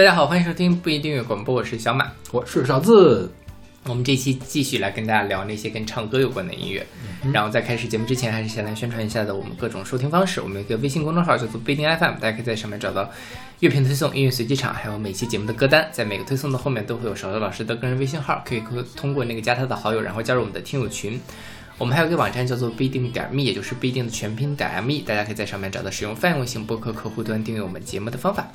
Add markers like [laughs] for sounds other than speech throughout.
大家好，欢迎收听不一定乐广播，我是小马。我是勺子，我们这期继续来跟大家聊那些跟唱歌有关的音乐。然后在开始节目之前，还是先来宣传一下的我们各种收听方式。我们有一个微信公众号叫做不一定 FM，大家可以在上面找到乐评推送、音乐随机场，还有每期节目的歌单。在每个推送的后面都会有勺子老师的个人微信号，可以通过那个加他的好友，然后加入我们的听友群。我们还有一个网站叫做不一定点 me，也就是不一定的全拼点 me，大家可以在上面找到使用泛用型播客客户端订阅我们节目的方法。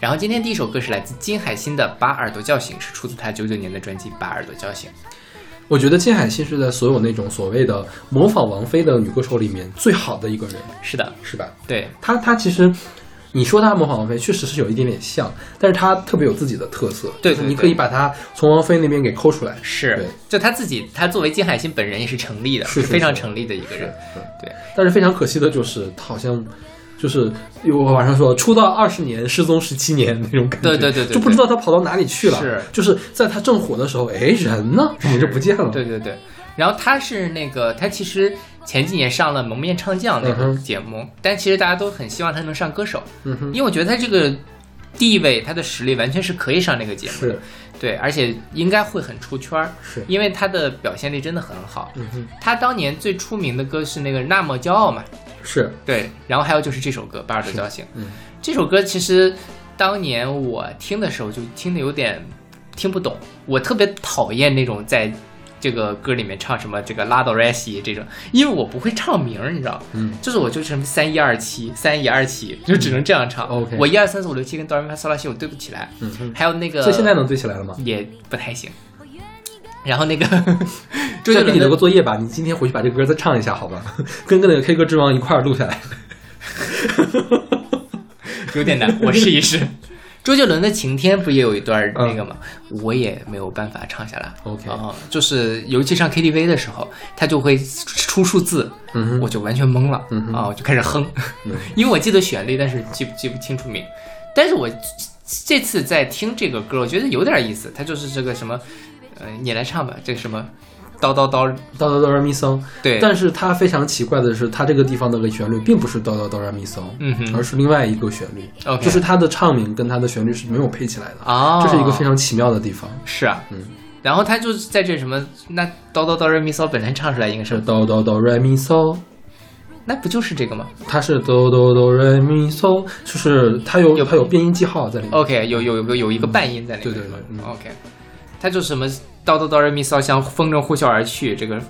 然后今天第一首歌是来自金海心的《把耳朵叫醒》，是出自他九九年的专辑《把耳朵叫醒》。我觉得金海心是在所有那种所谓的模仿王菲的女歌手里面最好的一个人，是的，是吧？对她，她其实你说她模仿王菲，确实是有一点点像，但是她特别有自己的特色，对，你可以把她从王菲那边给抠出来。是，就她自己，她作为金海心本人也是成立的，是非常成立的一个人。对，但是非常可惜的就是，好像。就是我网上说出道二十年失踪十七年那种感觉，对对对对，就不知道他跑到哪里去了。是，就是在他正火的时候，哎，人呢怎么就不见了？对对对。然后他是那个，他其实前几年上了《蒙面唱将》那个节目，但其实大家都很希望他能上歌手，嗯因为我觉得他这个地位、他的实力完全是可以上那个节目的。对，而且应该会很出圈儿，是因为他的表现力真的很好。嗯他当年最出名的歌是那个《那么骄傲》嘛。是对，然后还有就是这首歌《把耳朵叫醒》。嗯，这首歌其实当年我听的时候就听的有点听不懂，我特别讨厌那种在这个歌里面唱什么这个拉哆瑞西这种，因为我不会唱名儿，你知道嗯，就是我就是什么三一二七三一二七，就只能这样唱。OK，我一二三四五六七跟哆来咪发嗦拉西我对不起来。嗯，还有那个，所以现在能对起来了吗？也不太行。然后那个，再给你留个作业吧，你今天回去把这歌再唱一下，好吧？跟那个 K 歌之王一块儿录下来，[laughs] 有点难，我试一试。[laughs] 周杰伦的《晴天》不也有一段那个吗？我也没有办法唱下来。OK，啊，就是尤其上 KTV 的时候，他就会出数字，我就完全懵了啊，我就开始哼，[laughs] 因为我记得旋律，但是记记不清楚名。但是我这次在听这个歌，我觉得有点意思，它就是这个什么。嗯，你来唱吧，这个什么，叨叨叨叨叨哆来咪嗦。对，但是它非常奇怪的是，它这个地方的旋律并不是叨叨哆来咪嗦，嗯哼，而是另外一个旋律，就是它的唱名跟它的旋律是没有配起来的啊，这是一个非常奇妙的地方。是啊，嗯，然后他就是在这什么，那哆哆哆来咪嗦本身唱出来应该是哆哆哆来咪嗦，那不就是这个吗？它是哆哆哆来咪嗦，就是它有它有变音记号在里面。OK，有有有一个半音在里面。对对对，OK，它就什么。叨叨叨，人咪骚，像风筝呼啸而去。这个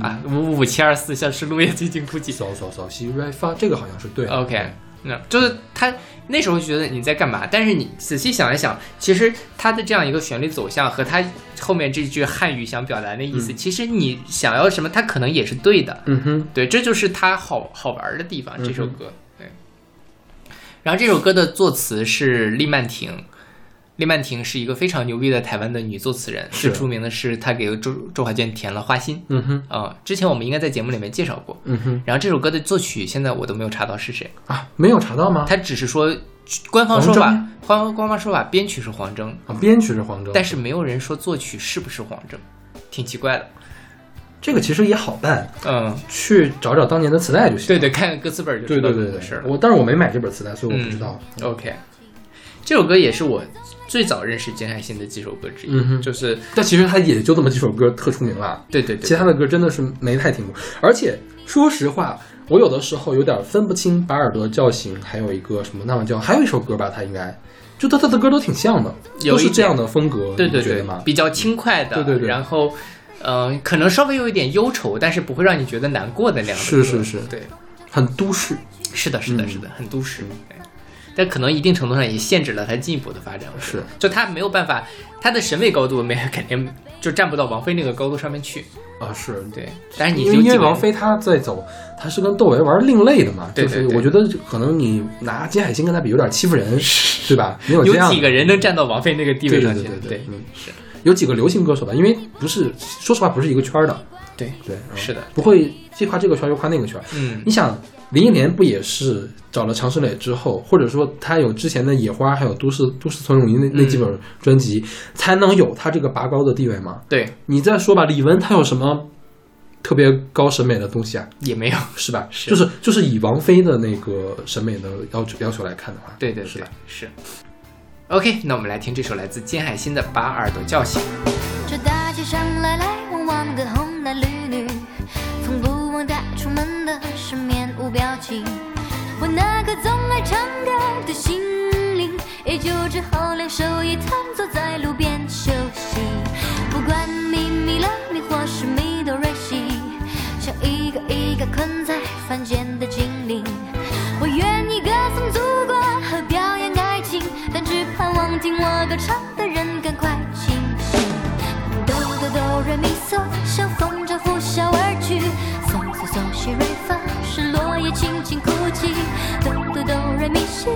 啊，五五七二四，像是落叶最近哭泣。嗦嗦嗦，西瑞发，这个好像是对。OK，那就是他那时候觉得你在干嘛？但是你仔细想一想，其实他的这样一个旋律走向和他后面这句汉语想表达的意思，其实你想要什么，他可能也是对的。嗯哼，对，这就是他好好玩的地方。这首歌，对。然后这首歌的作词是厉曼婷。厉曼婷是一个非常牛逼的台湾的女作词人，最出名的是她给周周华健填了《花心》。嗯哼，啊，之前我们应该在节目里面介绍过。嗯哼，然后这首歌的作曲现在我都没有查到是谁啊？没有查到吗？他只是说官方说法，官方官方说法编曲是黄征啊，编曲是黄征，但是没有人说作曲是不是黄征，挺奇怪的。这个其实也好办，嗯，去找找当年的磁带就行。对对，看看歌词本就知道。对对对对，是我，但是我没买这本磁带，所以我不知道。OK，这首歌也是我。最早认识金海心的几首歌之一，嗯就是，但其实他也就这么几首歌特出名了。对对对，其他的歌真的是没太听过。而且说实话，我有的时候有点分不清把耳朵叫醒，还有一个什么那么叫，还有一首歌吧，他应该就他他的歌都挺像的，都是这样的风格，对对对吗？比较轻快的，对对对。然后，嗯，可能稍微有一点忧愁，但是不会让你觉得难过的那样。是是是，对，很都市。是的，是的，是的，很都市。但可能一定程度上也限制了他进一步的发展，是，就他没有办法，他的审美高度没 [laughs] 肯定就站不到王菲那个高度上面去啊，是对。但是你因为王菲她在走，她是跟窦唯玩另类的嘛，就是我觉得可能你拿金海心跟她比有点欺负人，[laughs] 对吧？没有有几个人能站到王菲那个地位上去？对对对，嗯，是有几个流行歌手吧，因为不是说实话不是一个圈的，对对，是的，不会既夸这个圈又夸那个圈，嗯，你想。林忆莲不也是找了常石磊之后，或者说他有之前的《野花》还有《都市都市丛林》那那几本专辑，才能有他这个拔高的地位吗？对你再说吧，李玟她有什么特别高审美的东西啊？也没有，是吧？是，就是就是以王菲的那个审美的要求要求来看的话，对对是吧？是。OK，那我们来听这首来自金海心的《把耳朵叫醒》。这大街上来来往往的红男绿女，的是面无表情。我那颗总爱唱歌的心灵，也就只好两手一摊坐在路边休息。不管咪咪啦咪或是咪哆瑞西，像一个一个困在凡间的精灵。我愿意歌颂祖国和表演爱情，但只盼望听我歌唱的人赶快清醒。哆哆哆瑞咪嗦，像风筝呼啸而去。也，轻轻哭泣。哆哆哆瑞咪西，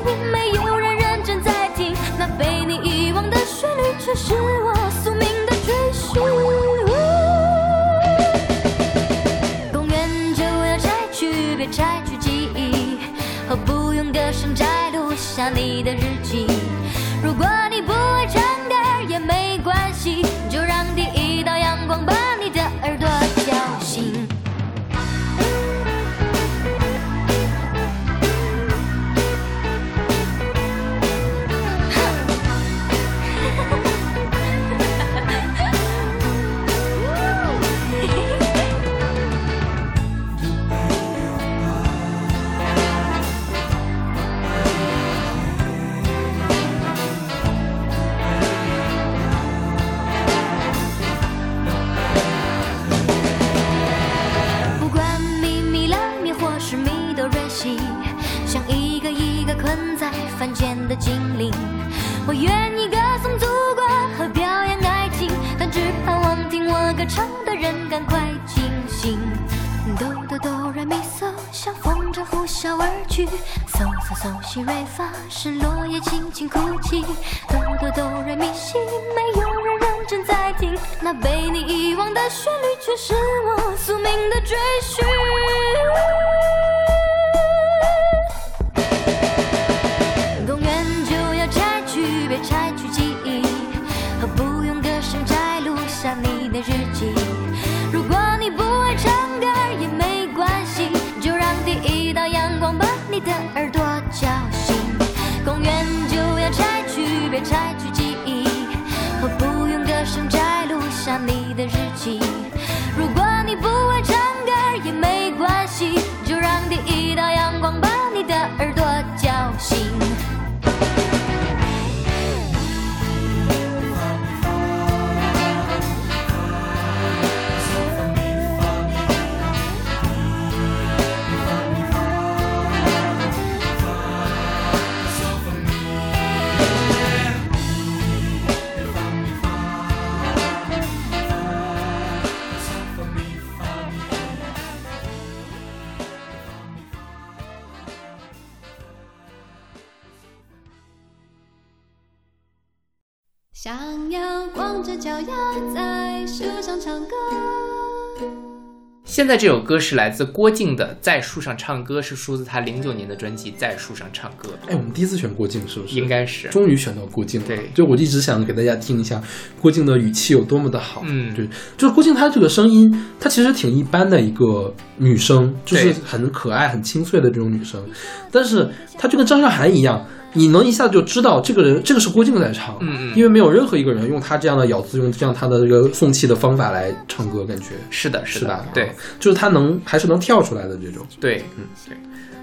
在这首歌是来自郭靖的《在树上唱歌》，是出自他零九年的专辑《在树上唱歌哎，我们第一次选郭靖是不是？应该是终于选到郭靖了。对就我一直想给大家听一下郭靖的语气有多么的好。嗯对，就是郭靖他这个声音，他其实挺一般的一个女生，就是很可爱、很清脆的这种女生，但是她就跟张韶涵一样。你能一下子就知道这个人，这个是郭靖在唱，嗯嗯。因为没有任何一个人用他这样的咬字，用这样他的这个送气的方法来唱歌，感觉。是的，的是的？对。啊，就是他能还是能跳出来的这种，对，嗯。对。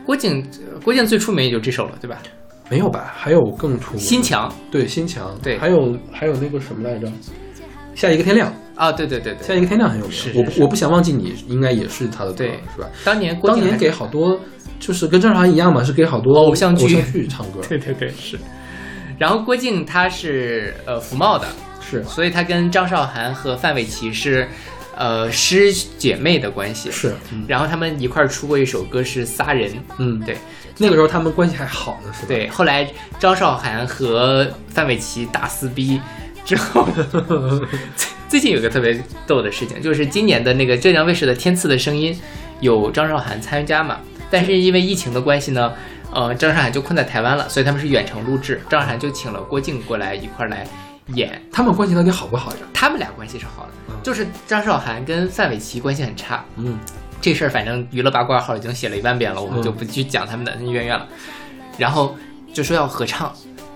郭靖，呃郭靖最出名也就这首了，对吧？没有吧？还有更出心墙对心墙，对。还有还有那个什么来着？下一个天亮，啊，对对对对。下一个天亮很有名。是是是我不我不想忘记你，应该也是他的歌，对是吧？当年当年给好多，就是跟张韶涵一样嘛，是给好多偶像剧偶像剧唱歌，[laughs] 对对对是。然后郭靖他是呃福茂的，是所以他跟张韶涵和范玮琪是呃师姐妹的关系。是，嗯然后他们一块儿出过一首歌是《仨人》，嗯，对那个时候他们关系还好呢，是吧？对。后来张韶涵和范玮琪大撕逼之后，最 [laughs] 最近有个特别逗的事情，就是今年的那个浙江卫视的《天赐的声音》有张韶涵参加嘛，但是因为疫情的关系呢，呃，张韶涵就困在台湾了，所以他们是远程录制，张韶涵就请了郭靖过来一块儿来演。他们关系到底好不好呀？他们俩关系是好的嗯，就是张韶涵跟范玮琪关系很差，嗯，这事儿反正娱乐八卦号已经写了一万遍了，我们嗯就不去讲他们的恩恩怨怨了。然后就说要合唱，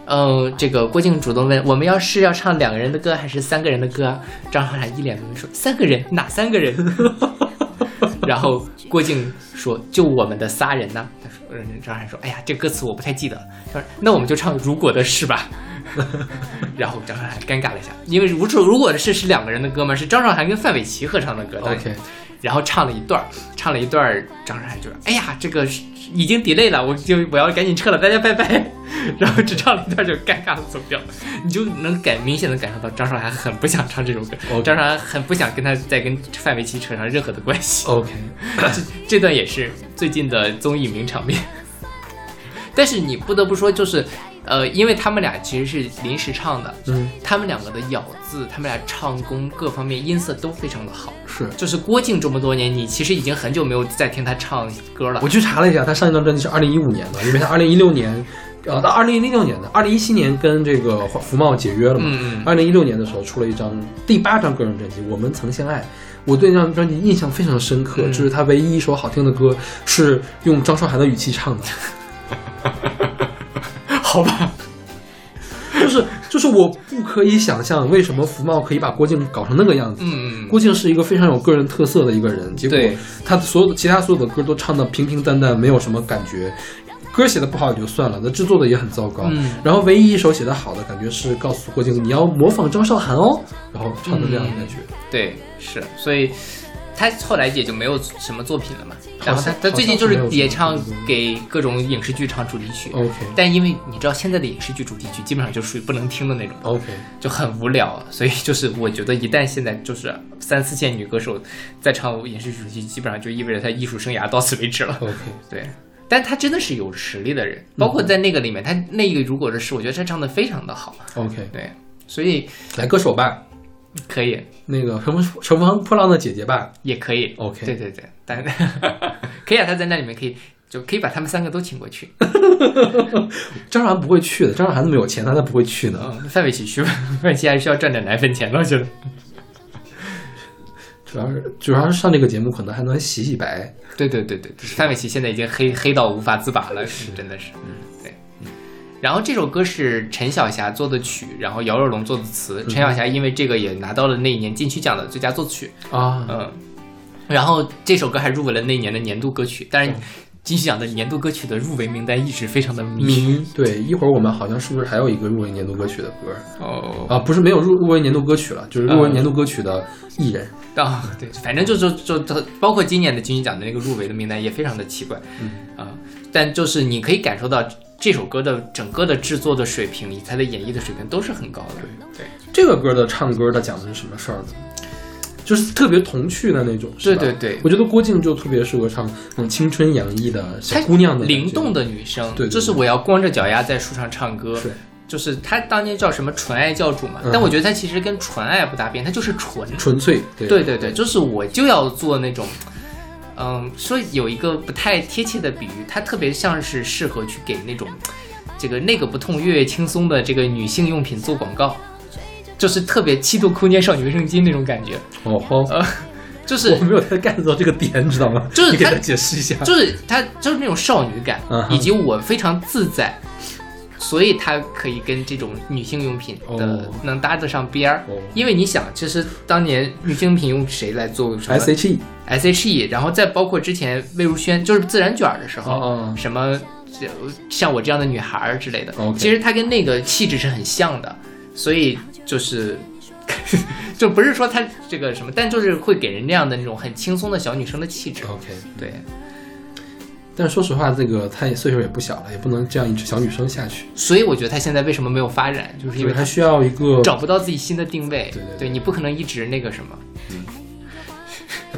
嗯，这个郭靖主动问我们要是要唱两个人的歌还是三个人的歌啊？张韶涵一脸懵说三个人哪三个人？[laughs] 然后郭靖说就我们的仨人呢。他说，嗯，张韶涵说，哎呀，这歌词我不太记得。他说那我们就唱如果的事吧。[laughs] 然后张韶涵尴尬了一下，因为如果如果的事是两个人的歌嘛，是张韶涵跟范玮琪合唱的歌。OK，然后唱了一段儿，唱了一段儿，张韶涵就说：“哎呀，这个是已经 delay 了，我就我要赶紧撤了，大家拜拜。”然后只唱了一段就尴尬的走掉，你就能感明显的感受到张韶涵很不想唱这首歌张韶涵很不想跟他再跟范玮琪扯上任何的关系。OK，[coughs] 这这段也是最近的综艺名场面。[coughs] 但是你不得不说，就是，呃，因为他们俩其实是临时唱的，嗯，他们两个的咬字，他们俩唱功各方面音色都非常的好。是就是郭靖这么多年，你其实已经很久没有再听他唱歌了我。去查了一下，他上一张专辑是二零一五年的，因为他二零一六年，呃，到二零一六年的，二零一七年跟这个福茂解约了嘛。嗯嗯二零一六年的时候出了一张第八张个人专辑《我们曾相爱》，我对那张专辑印象非常深刻，嗯就是他唯一一首好听的歌是用张韶涵的语气唱的，[laughs] 好吧，就是就是我不可以想象为什么福茂可以把郭靖搞成那个样子。嗯嗯郭靖是一个非常有个人特色的一个人，结果他所有的其他所有的歌都唱的平平淡淡，没有什么感觉。歌写的不好也就算了，那制作的也很糟糕。嗯然后唯一一首写的好的，感觉是告诉郭靖你要模仿张韶涵哦，然后唱的这样的感觉。对，是，所以他后来也就没有什么作品了嘛。然后他他最近就是也唱给各种影视剧唱主题曲，OK。但因为你知道现在的影视剧主题曲基本上就属于不能听的那种，OK，就很无聊，所以就是我觉得一旦现在就是三四线女歌手在唱影视剧主题，基本上就意味着她艺术生涯到此为止了。OK，[laughs] 对，但他真的是有实力的人，包括在那个里面，他那个如果是，我觉得他唱的非常的好，OK，对，所以来歌手吧，可以，那个乘风乘风破浪的姐姐吧。也可以 OK 对对对，但 [laughs] 可以啊，他在那里面可以就可以把他们三个都请过去，[laughs] 张韶涵不会去的，张韶涵那么有钱，她才不会去呢。嗯，范玮琪去吧，[laughs] 范玮琪还需要赚点奶粉钱呢，我觉得。主要是主要是上这个节目可能还能洗洗白。对对对对，对范玮琪现在已经黑黑到无法自拔了，是真的是，对。然后这首歌是陈小霞作的曲，然后姚若龙作的词。陈小霞因为这个也拿到了那一年金曲奖的最佳作曲，啊，嗯，然后这首歌还入围了那一年的年度歌曲，但是金曲奖的年度歌曲的入围名单一直非常的迷。迷对，一会儿我们好像是不是还有一个入围年度歌曲的歌？哦。啊？不是没有入入围年度歌曲了，就是入围年度歌曲的艺人。啊，对，反正就就就就包括今年的金曲奖的那个入围的名单也非常的奇怪，嗯。啊，但就是你可以感受到这首歌的整个的制作的水平以及它的演绎的水平都是很高的，对对。这个歌的唱歌的讲的是什么事儿呢？就是特别童趣的那种，是吧？对对。对我觉得郭靖就特别适合唱那种青春洋溢的小姑娘的灵动的女生，对对对。就是我要光着脚丫在树上唱歌，对就是他当年叫什么纯爱教主嘛，嗯。但我觉得他其实跟纯爱不搭边，他就是纯，纯粹，对。对对对，就是我就要做那种，嗯，说有一个不太贴切的比喻，它特别像是适合去给那种这个那个不痛月月轻松的这个女性用品做广告，就是特别七度空间少女卫生巾那种感觉，哦吼，呃，[laughs] 就是我没有太 get 到这个点，你知道吗？就是给他解释一下。就是它就是那种少女感以及我非常自在。所以它可以跟这种女性用品的哦能搭得上边儿。哦，因为你想，其实当年女性用品用谁来做什么 S H E S.H.E，然后再包括之前魏如萱就是自然卷儿的时候，哦什么这像我这样的女孩儿之类的其实她跟那个气质是很像的，所以就是 [laughs] 就不是说她这个什么，但就是会给人那样的那种很轻松的小女生的气质。OK，对，但是说实话，这个她也岁数也不小了，也不能这样一直小女生下去，所以我觉得她现在为什么没有发展，就是因为她因为她需要一个找不到自己新的定位。对对对你不可能一直那个什么。嗯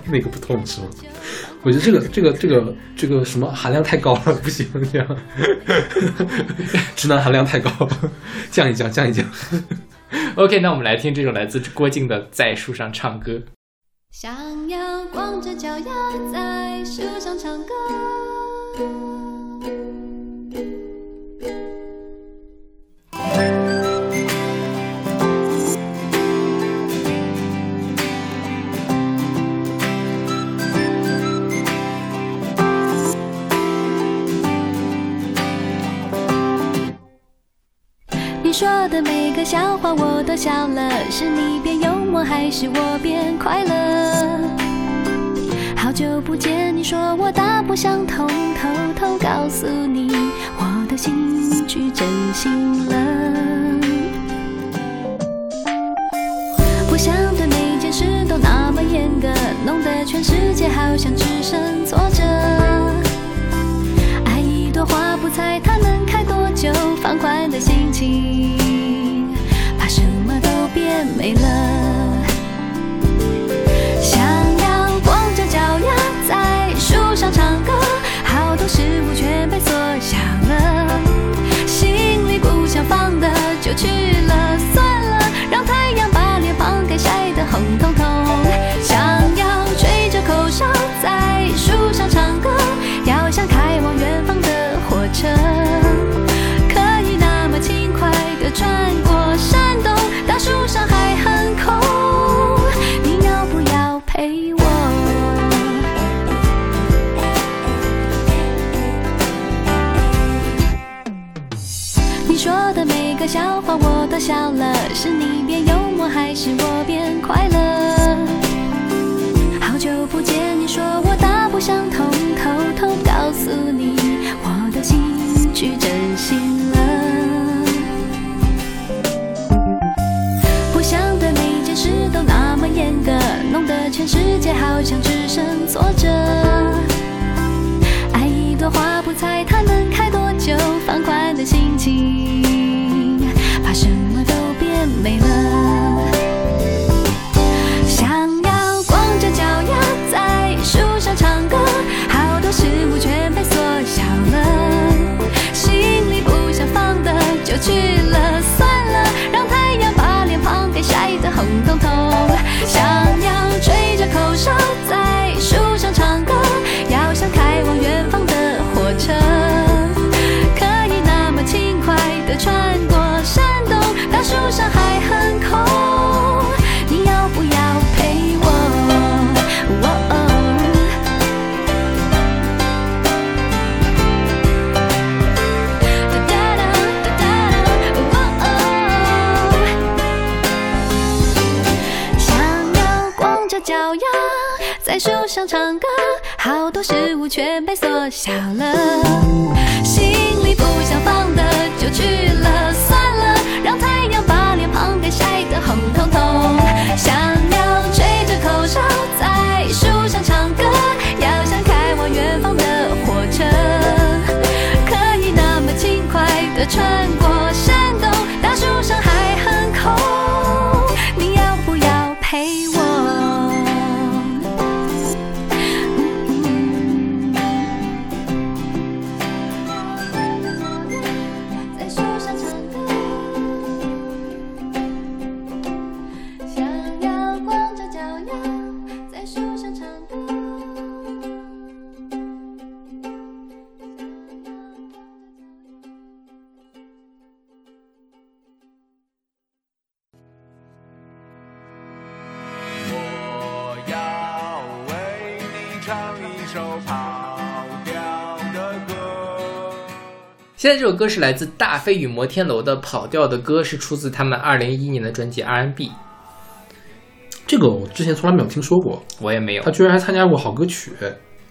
[laughs] 那个不痛是吗？我觉得这个这个这个这个什么含量太高了，不行这样，直男含量太高，降一降，降一降。OK，那我们来听这首来自郭靖的《在树上唱歌》。想要光着脚丫在树上唱歌。你说的每个笑话我都笑了。是你变幽默，还是我变快乐？久不见，你说我大不相同，偷偷告诉你，我的心去真心了。不想对每件事都那么严格，弄得全世界好像只剩挫折。爱一朵花不猜它能开多久，放宽的心情，怕什么都变没了。事物全被缩小了，心里不想放的就去了，算了，让太阳把脸庞给晒得红彤彤。笑了，是你变幽默还是我变快乐？好久不见，你说我大不相同，偷偷告诉你，我的心去真心了。不想对每件事都那么严格，弄得全世界好像只剩挫折。想要吹着口哨在树上唱歌，好多事物全被缩小了，心里不想放的就去了，算了，让太阳把脸庞给晒得红彤彤。想要吹着口哨在树上唱歌，要像开往远方的火车，可以那么轻快地穿现在这首歌是来自大飞与摩天楼的《跑调的歌》，是出自他们二零一一年的专辑《R&B》，这个我之前从来没有听说过，我也没有他。居然还参加过好歌曲。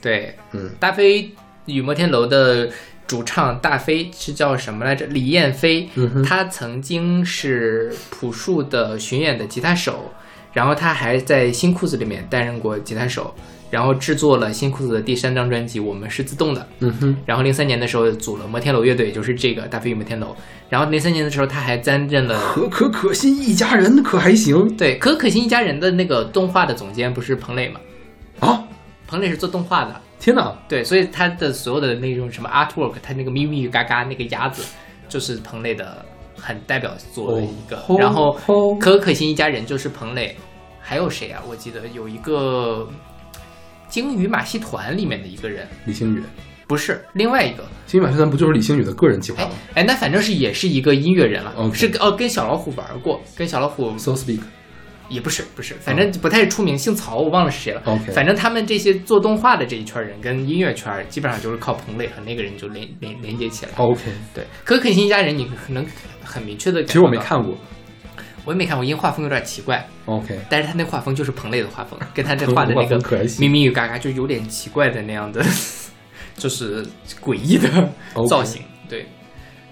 对，嗯，大飞与摩天楼的主唱大飞是叫什么来着？李彦飞，嗯哼他曾经是朴树的巡演的吉他手，然后他还在新裤子里面担任过吉他手，然后制作了新裤子的第三张专辑《我们是自动的》。嗯哼，然后零三年的时候组了摩天楼乐队，就是这个大飞与摩天楼。然后零三年的时候他还担任了可可可心一家人可还行对可可心一家人的那个动画的总监不是彭磊吗？啊！彭磊是做动画的，天哪，对，所以他的所有的那种什么 artwork，他那个咪咪嘎嘎那个鸭子，就是彭磊的很代表作的一个。哦然后哦可可心一家人就是彭磊，还有谁啊？我记得有一个鲸鱼马戏团里面的一个人，李星宇，不是另外一个。鲸鱼马戏团不就是李星宇的个人计划哎吗哎，那反正是也是一个音乐人了是哦跟小老虎玩过，跟小老虎？So speak，也不是不是，反正不太出名，姓曹，我忘了是谁了。OK 反正他们这些做动画的这一圈人跟音乐圈儿基本上就是靠彭磊和那个人就连连连接起来。OK，对，可可辛一家人你可能很明确的，其实我没，看过。我也没看过，因为画风有点奇怪，OK，但是他那画风就是彭磊的画风，[laughs] 跟他这画的那个咪咪与嘎嘎就有点奇怪的那样的，[laughs] 就是诡异的造型。对，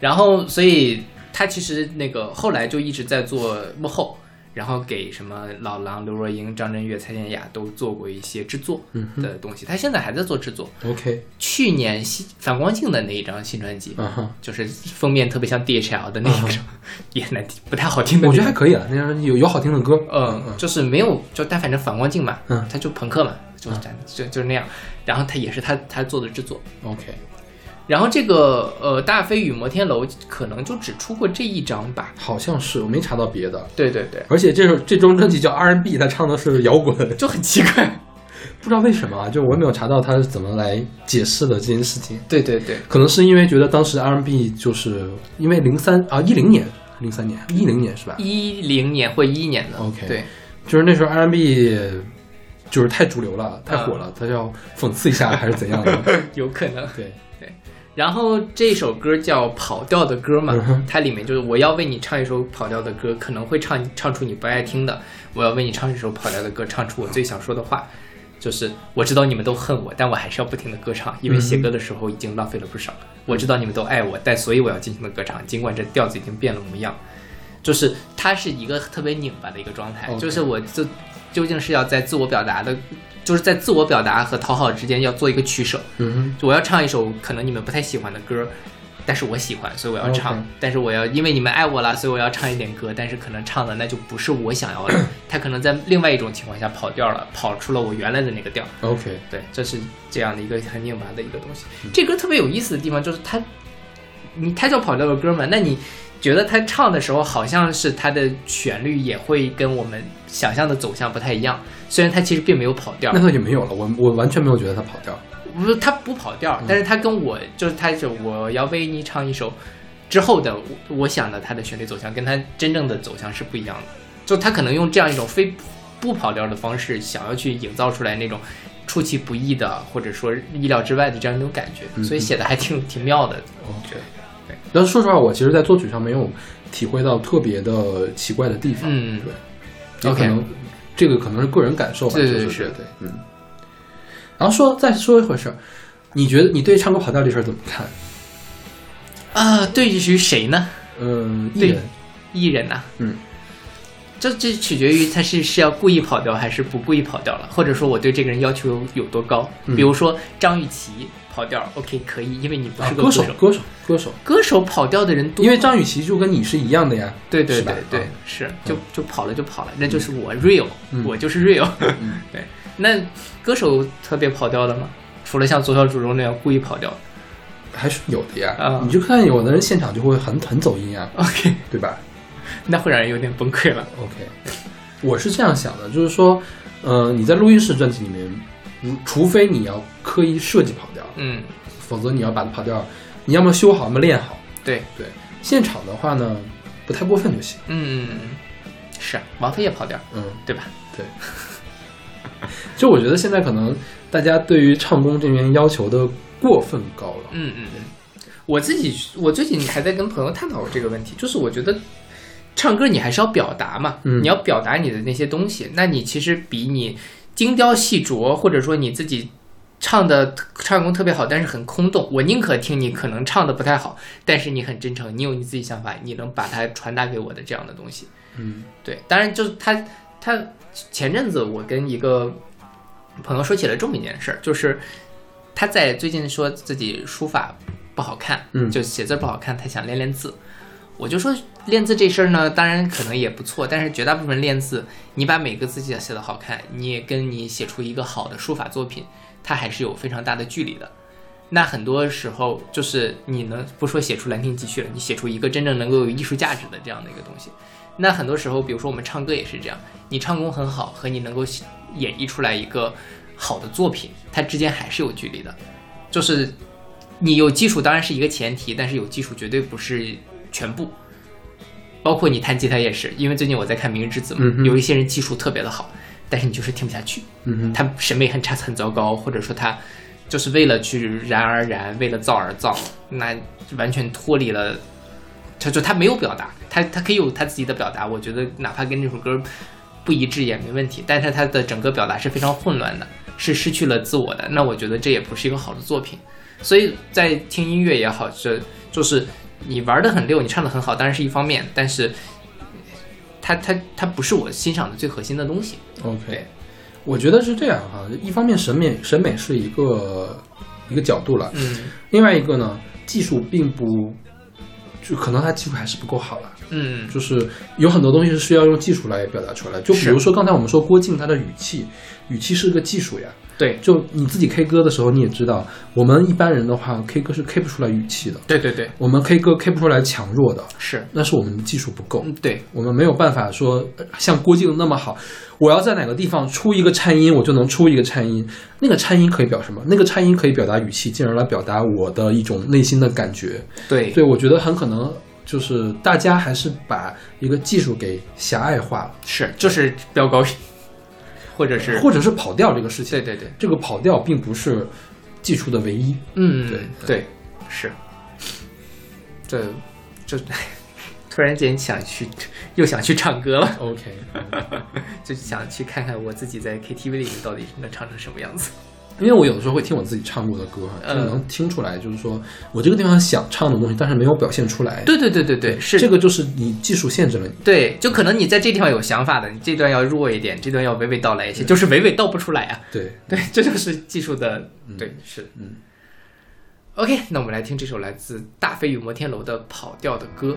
然后所以他其实那个后来就一直在做幕后，然后给什么老狼、刘若英、张震岳、蔡健雅都做过一些制作的东西。他现在还在做制作。OK，去年新反光镜的那一张新专辑，就是封面特别像 DHL 的那一张，也难听，不太好听的。我觉得还可以啊，那张有有好听的歌。嗯，就是没有，就但反正反光镜嘛，嗯他就朋克嘛，就是这样就就是那样。然后他也是他他做的制作，OK，然后这个呃大飞与摩天楼可能就只出过这一张吧。好像是我没查到别的。对对对，而且这首这张专辑叫 R&B，他唱的是摇滚，[laughs] 就很奇怪。不知道为什么啊，就我也没有查到他是怎么来解释的这件事情。对对对，可能是因为觉得当时 R&B 就是因为零三啊一零年零三年一零年是吧？一零年或一一年的 OK 对，就是那时候 R&B 就是太主流了，太火了，他要讽刺一下还是怎样的？[laughs] 有可能。对对，然后这首歌叫《跑调的歌》嘛它里面就是我要为你唱一首跑调的歌，可能会唱唱出你不爱听的。我要为你唱一首跑调的歌，唱出我最想说的话。就是我知道你们都恨我，但我还是要不停的歌唱，因为写歌的时候已经浪费了不少。我知道你们都爱我，但所以我要尽情的歌唱，尽管这调子已经变了模样。就是它是一个特别拧巴的一个状态就是我就究竟是要在自我表达的，就是在自我表达和讨好之间要做一个取舍。嗯就我要唱一首可能你们不太喜欢的歌，但是我喜欢，所以我要唱。但是我要因为你们爱我了，所以我要唱一点歌，但是可能唱的那就不是我想要的，[clears throat] 它可能在另外一种情况下跑调了，跑出了我原来的那个调。，OK，对，这是这样的一个很拧巴的一个东西。这歌特别有意思的地方就是它，你它叫跑调的歌嘛，那你觉得他唱的时候好像是他的旋律也会跟我们想象的走向不太一样，虽然他其实并没有跑调那。他就没有了，我我完全没有觉得他跑调。不是他不跑调，但是他跟我就是他就我要为你唱一首之后的我我想的他的旋律走向跟他真正的走向是不一样的，就他可能用这样一种非不跑调的方式，想要去营造出来那种出其不意的或者说意料之外的这样一种感觉，所以写的还挺挺妙的。OK，对。但是说实话，我其实，在作曲上没有体会到特别的奇怪的地方。嗯对，有可能这个可能是个人感受吧。对对就是对嗯。然后说再说一回事儿，你觉得你对唱歌跑调这事儿怎么看？啊，对于谁呢？嗯，艺人，艺人呐、嗯，这这取决于他是是要故意跑调还是不故意跑调了，或者说我对这个人要求有有多高。嗯比如说张雨绮跑调，OK 可以，因为你不啊是，个歌手手，，歌手，歌手，歌手跑调的人多，因为张雨绮就跟你是一样的呀。对对对对啊。是，就就跑了就跑了，那就是我 real，、嗯。我就是 real。嗯。[laughs] 对，那歌手特别跑调的吗？除了像左小祖咒那样故意跑调。还是有的呀。啊。你就看有的人现场就会很很走音啊，，OK，对吧？[laughs] 那会让人有点崩溃了。？OK，我是这样想的，就是说，呃，你在录音室专辑里面，如除非你要刻意设计跑调，嗯，否则你要把它跑调，你要么修好，要么练好。对，对，现场的话呢，不太过分就行。嗯，是王菲也跑调，嗯，对吧？对。[laughs] 就我觉得现在可能大家对于唱功这边要求的过分高了。嗯嗯嗯，我自己我最近还在跟朋友探讨这个问题，就是我觉得唱歌你还是要表达嘛，嗯你要表达你的那些东西，那你其实比你精雕细琢，或者说你自己。唱的唱功特别好，但是很空洞。我宁可听你可能唱的不太好，但是你很真诚，你有你自己想法，你能把它传达给我的这样的东西。嗯对，当然就是他他前阵子我跟一个朋友说起了这么一件事儿，就是他在最近说自己书法不好看，嗯就写字不好看，他想练练字。我就说练字这事儿呢，当然可能也不错，但是绝大部分练字，你把每个字写写的好看，你也跟你写出一个好的书法作品，它还是有非常大的距离的。那很多时候就是你能不说写出《兰亭集序》了，你写出一个真正能够有艺术价值的这样的一个东西。那很多时候，比如说我们唱歌也是这样，你唱功很好和你能够演绎出来一个好的作品，它之间还是有距离的。就是你有基础当然是一个前提，但是有基础绝对不是全部。包括你弹吉他也是，因为最近我在看《明日之子》嘛，嗯有一些人技术特别的好，但是你就是听不下去，嗯哼，他审美很差很糟糕，或者说他就是为了去燃而燃，为了造而造，那完全脱离了，他就他没有表达，他他可以有他自己的表达，我觉得哪怕跟这首歌不一致也没问题，但是他的整个表达是非常混乱的，是失去了自我的，那我觉得这也不是一个好的作品。所以在听音乐也好，这就是你玩的很溜，你唱的很好，当然是一方面，但是它它它不是我欣赏的最核心的东西。OK，我觉得是这样哈。一方面审美审美是一个一个角度了，嗯另外一个呢，技术并不，就可能他技术还是不够好了。嗯就是有很多东西是需要用技术来表达出来。就比如说刚才我们说郭靖他的语气，语气是个技术呀。对。就你自己 K 歌的时候，你也知道，我们一般人的话，K 歌是 K 不出来语气的，对对对，我们 K 歌 K 不出来强弱的，是，那是我们的技术不够。嗯对。我们没有办法说呃像郭靖那么好，我要在哪个地方出一个颤音，我就能出一个颤音。那个颤音可以表什么？那个颤音可以表达语气，进而来表达我的一种内心的感觉。对。所以我觉得很可能就是大家还是把一个技术给狭隘化了，是就是飙高。音，或者是或者是跑调这个事情。对对对，这个跑调并不是技术的唯一。嗯对对是，这这突然间想去又想去唱歌了，OK，[laughs] 就想去看看我自己在 KTV 里面到底能唱成什么样子。因为我有的时候会听我自己唱过的歌，就嗯能听出来，就是说我这个地方想唱的东西，但是没有表现出来。对对对对对，是这个就是你技术限制了你。对，就可能你在这地方有想法的，你这段要弱一点，这段要娓娓道来一些，就是娓娓道不出来啊。对，对，这就是技术的，对，是，嗯。OK，那我们来听这首来自大飞与摩天楼的跑调的歌。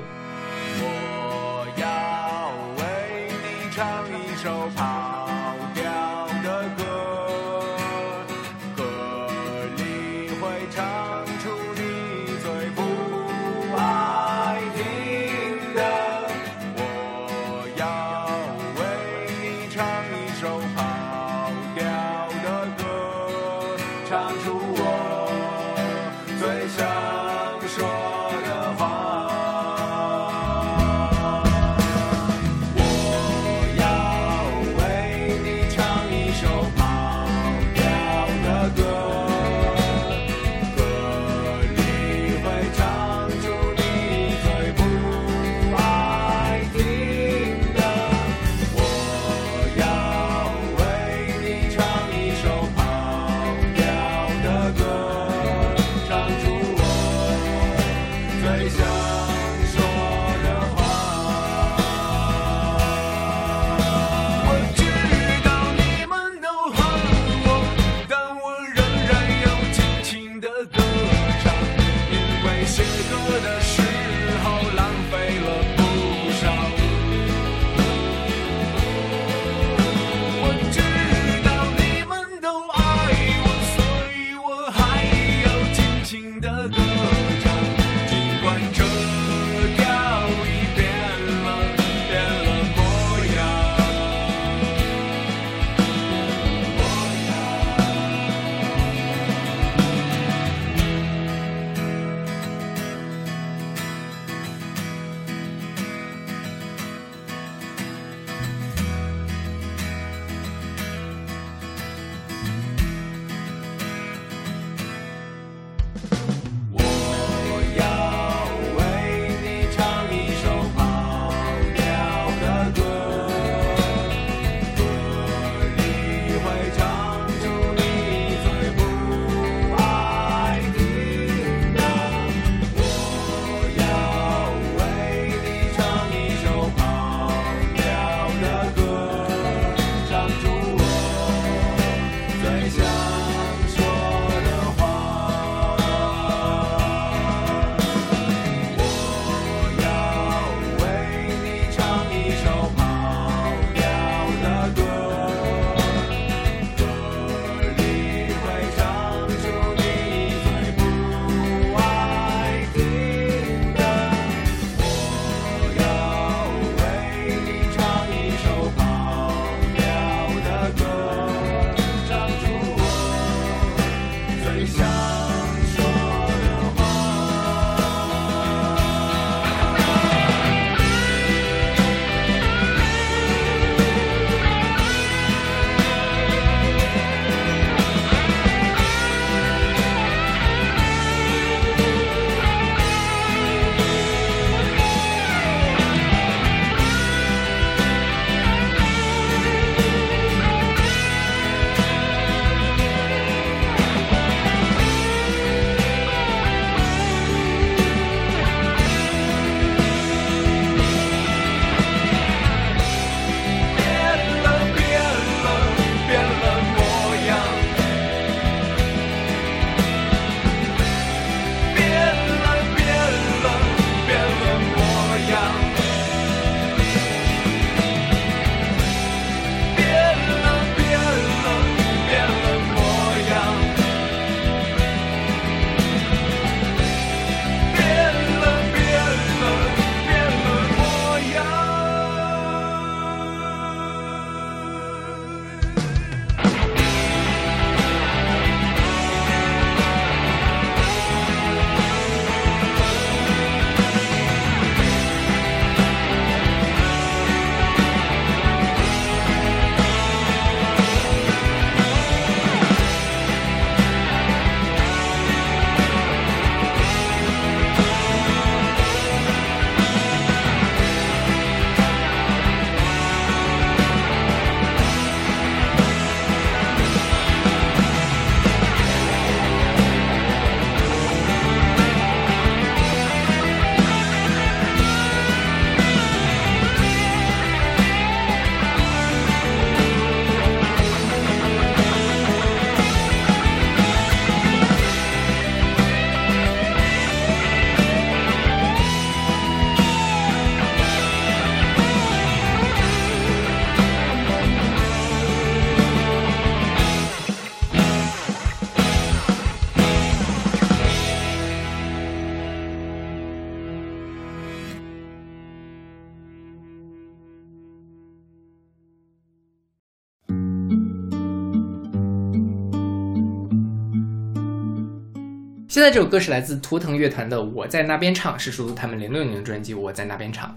现在这首歌是来自图腾乐团的《我在那边唱》，是出自他们零六年的专辑《我在那边唱》，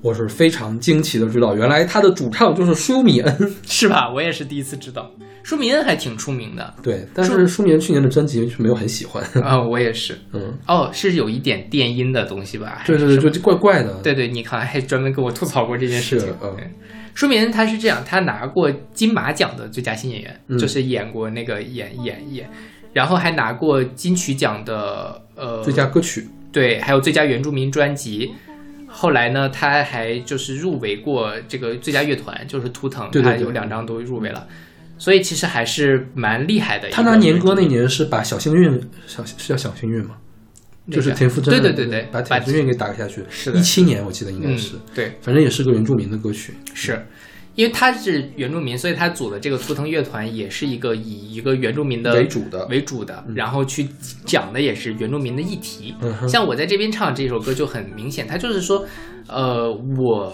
我是非常惊奇的知道，原来他的主唱就是舒米恩。[laughs] 是吧？我也是第一次知道，舒米恩还挺出名的对，但是舒米恩去年的专辑就没有很喜欢。啊、我也是。嗯，哦，是有一点电音的东西吧？对对对，就怪怪的。对对，你看还专门跟我吐槽过这件事。嗯，舒米恩他是这样，他拿过金马奖的最佳新演员，嗯就是演过那个演演演，然后还拿过金曲奖的呃最佳歌曲。对，还有最佳原住民专辑。后来呢，他还就是入围过这个最佳乐团，就是图腾，对对对他有两张都入围了，所以其实还是蛮厉害的他拿年歌那年是把小幸运小是叫小幸运吗？就是田馥甄对对对对把把田馥甄给打下去。是的一七年我记得应该嗯是，对，反正也是个原住民的歌曲。是因为他是原住民，所以他组的这个图腾乐团也是一个以一个原住民的为主的为主的，然后去讲的也是原住民的议题。嗯像我在这边唱这首歌就很明显，他就是说，呃，我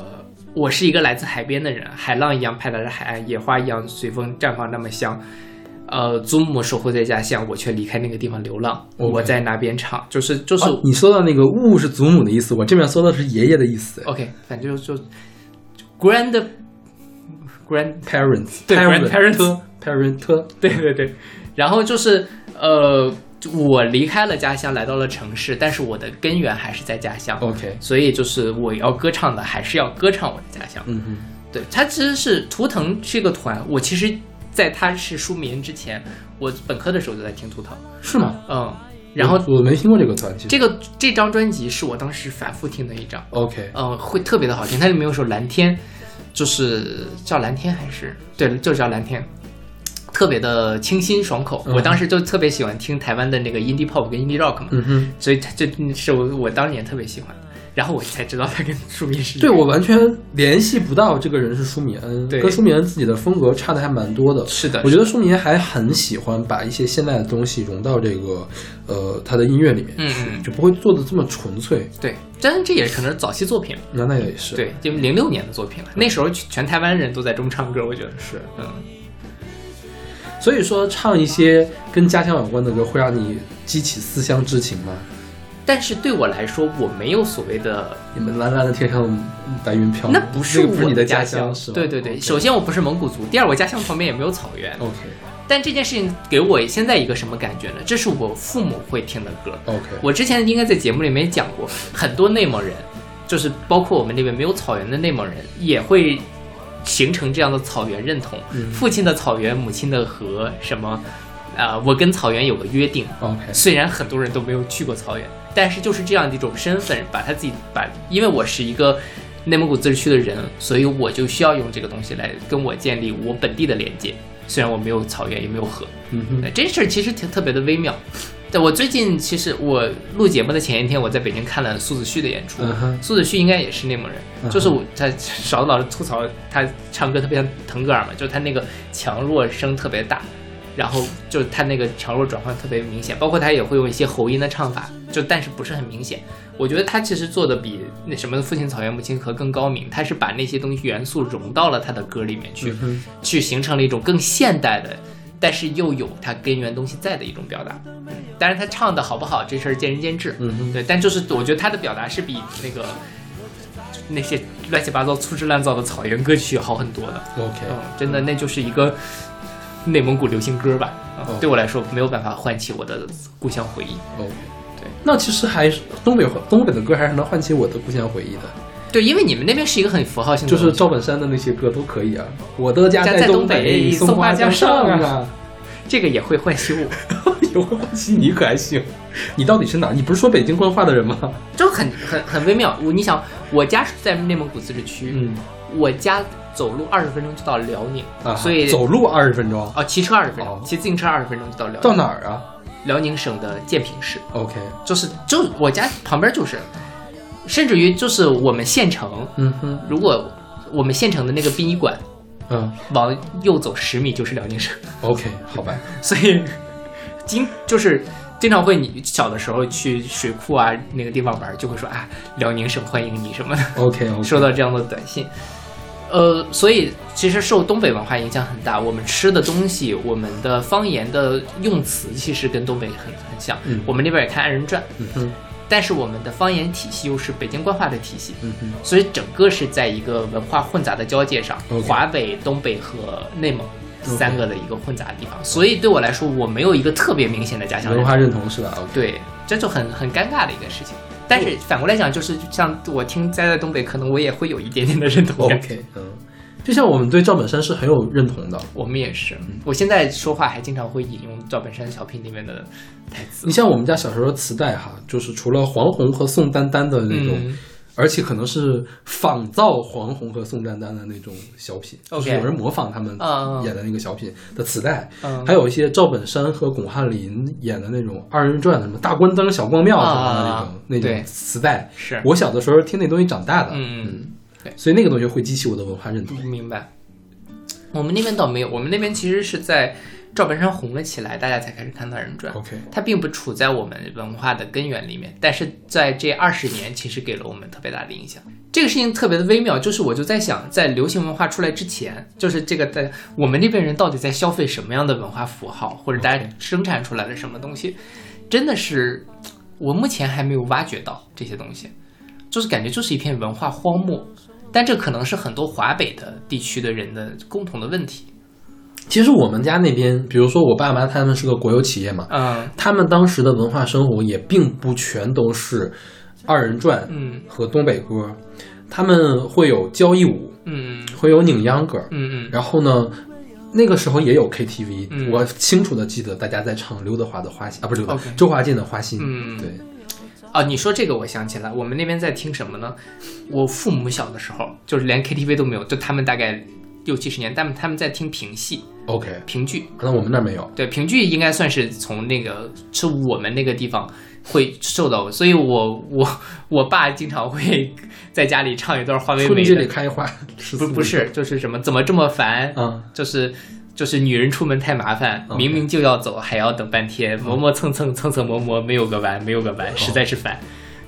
我是一个来自海边的人，海浪一样拍打着海岸，野花一样随风绽放那么香。呃，祖母守护在家乡，我却离开那个地方流浪。我在那边唱，就是就是、啊你说到那个“物”是祖母的意思，我这边说的是爷爷的意思。OK，反正就就 grand grand Parents，对 parent grandparents parent，对对对，然后就是呃，我离开了家乡，来到了城市，但是我的根源还是在家乡。OK，所以就是我要歌唱的，还是要歌唱我的家乡。嗯哼，对，它其实是图腾这个团，我其实在他是书名之前，我本科的时候就在听图腾，是吗？嗯，然后我我没听过这个团。这个这张专辑是我当时反复听的一张，OK，嗯，会特别的好听。它里面有首《蓝天》，就是叫蓝天还是对，就叫蓝天，特别的清新爽口。嗯我当时就特别喜欢听台湾的那个 indie pop 跟 indie rock 嘛，所以它这是我我当年特别喜欢。然后我才知道他跟舒米是一对我完全联系不到这个人是舒米恩，对跟舒米恩自己的风格差的还蛮多的。是的，我觉得舒米恩还很喜欢把一些现代的东西融到这个呃他的音乐里面去，嗯嗯就不会做的这么纯粹。对，但是这也可能是早期作品，那那也是，，对，就零六年的作品了。那时候全台湾人都在中唱歌，我觉得是，嗯，所以说唱一些跟家乡有关的歌，会让你激起思乡之情吗？但是对我来说，我没有所谓的，你们蓝蓝的天上白云飘，那不是那个不是你的家乡是吗？对对对首先我不是蒙古族，第二我家乡旁边也没有草原。OK 但这件事情给我现在一个什么感觉呢？这是我父母会听的歌。OK，我之前应该在节目里面讲过，很多内蒙人，就是包括我们那边没有草原的内蒙人，也会形成这样的草原认同。嗯父亲的草原，母亲的河，什么，啊、我跟草原有个约定。OK 虽然很多人都没有去过草原，但是就是这样的一种身份，把他自己把，因为我是一个内蒙古自治区的人，所以我就需要用这个东西来跟我建立我本地的连接。虽然我没有草原，也没有河，嗯哼。这事儿其实挺特别的微妙。对我最近其实我录节目的前一天，我在北京看了苏子旭的演出。嗯苏子旭应该也是内蒙人，嗯就是我他勺子老师吐槽他唱歌特别像腾格尔嘛，就是他那个强弱声特别大，然后就是他那个强弱转换特别明显，包括他也会用一些喉音的唱法，就但是不是很明显。我觉得他其实做的比那什么父亲草原母亲河更高明，他是把那些东西元素融到了他的歌里面去，嗯去形成了一种更现代的，但是又有它根源东西在的一种表达。嗯，当然他唱的好不好这事儿见仁见智，嗯哼对，但就是我觉得他的表达是比那个那些乱七八糟、粗制滥造的草原歌曲好很多的。OK，嗯，真的那就是一个 [laughs] 内蒙古流行歌吧。对我来说没有办法唤起我的故乡回忆。OK，对，那其实还是东北东北的歌还是能唤起我的故乡回忆的，对，因为你们那边是一个很符号性的就，是赵本山的那些歌都可以啊。我的家家在东东北松松花江江上啊啊。[laughs] 这个也会唤起我。[laughs] 也会唤起你可还行？你到底是哪？你不是说北京官话的人吗？就很很很微妙。我你想，我家是在内蒙古自治区，嗯我家走路二十分钟就到辽宁，啊，所以走路二十分钟，哦，骑车二十分钟，哦骑自行车二十分钟就到辽宁。到哪儿啊辽宁省的建平市，？OK，就是就我家旁边就是，甚至于就是我们县城，嗯哼，如果我们县城的那个殡仪馆嗯往右走十米就是辽宁省，，OK，好吧，[laughs] 所以经就是。经常会你小的时候去水库啊那个地方玩，就会说啊辽宁省欢迎你什么的。OK OK，收到这样的短信。呃，所以其实受东北文化影响很大。我们吃的东西，我们的方言的用词，其实跟东北很很像。嗯我们那边也看二人转，嗯哼，但是我们的方言体系又是北京官话的体系，嗯哼，所以整个是在一个文化混杂的交界上华北、东北和内蒙三个的一个混杂的地方。所以对我来说，我没有一个特别明显的家乡文化认同是吧对，这就很很尴尬的一个事情。但是反过来讲，就是像我听栽在东北，可能我也会有一点点的认同感。OK，嗯，就像我们对赵本山是很有认同的。我们也是，我现在说话还经常会引用赵本山小品里面的台词你。像我们家小时候的磁带哈，就是除了黄宏和宋丹丹的那种，嗯而且可能是仿造黄宏和宋丹丹的那种小品 OK 就是有人模仿他们演的那个小品的磁带，嗯。还有一些赵本山和巩汉林演的那种二人转，什么大关灯、小光庙什么的那种、啊那种磁带。是，我小的时候听那东西长大的，嗯。嗯。对。所以那个东西会激起我的文化认同。明白。我们那边倒没有，我们那边其实是在赵本山红了起来，大家才开始看二人转。OK，它并不处在我们文化的根源里面，但是在这二十年，其实给了我们特别大的影响。这个事情特别的微妙，就是我就在想，在流行文化出来之前，就是这个在我们这边人到底在消费什么样的文化符号，或者大家生产出来的什么东西，真的是我目前还没有挖掘到这些东西，就是感觉就是一片文化荒漠。但这可能是很多华北的地区的人的共同的问题。其实我们家那边，比如说我爸妈他们是个国有企业嘛，嗯。他们当时的文化生活也并不全都是二人转嗯。和东北歌，他们会有交谊舞，嗯。会有拧秧歌，嗯嗯。然后呢，那个时候也有 KTV，、嗯。我清楚的记得大家在唱刘德华的《花心》啊，不是刘德周华健的《花心》，嗯。对，啊，你说这个我想起来，我们那边在听什么呢？我父母小的时候，就是连 KTV 都没有，就他们大概六七十年，他们他们在听评戏、OK，评剧。可能我们那儿没有，对，评剧应该算是从那个是我们那个地方会受到，所以我我我爸经常会 [laughs] 在家里唱一段花为春节美的，里开花，不不是，就是什么怎么这么烦，嗯，就是就是女人出门太麻烦，明明就要走，还要等半天，磨磨蹭蹭蹭蹭磨磨，没有个完，没有个完，实在是烦。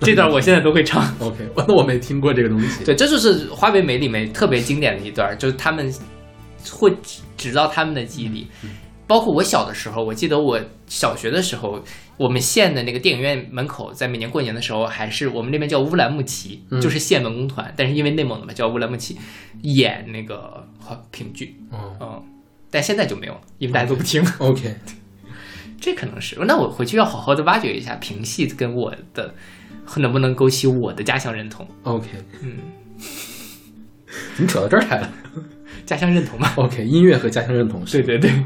这段我现在都会唱。[laughs] OK，那我没听过这个东西，对，这就是花为媒里面特别经典的一段，就是他们会指到他们的记忆里。包括我小的时候，我记得我小学的时候，我们县的那个电影院门口，在每年过年的时候，还是我们那边叫乌兰牧骑，嗯就是县文工团，但是因为内蒙的嘛，叫乌兰牧骑，演那个话评剧，哦嗯，但现在就没有了，因为大家都不听。，OK，[laughs] 这可能是，那我回去要好好的挖掘一下评戏跟我的能不能勾起我的家乡认同，OK，嗯，[laughs] 怎么扯到这儿来了 [laughs] 家乡认同嘛。？OK，音乐和家乡认同 [laughs] 是对对对。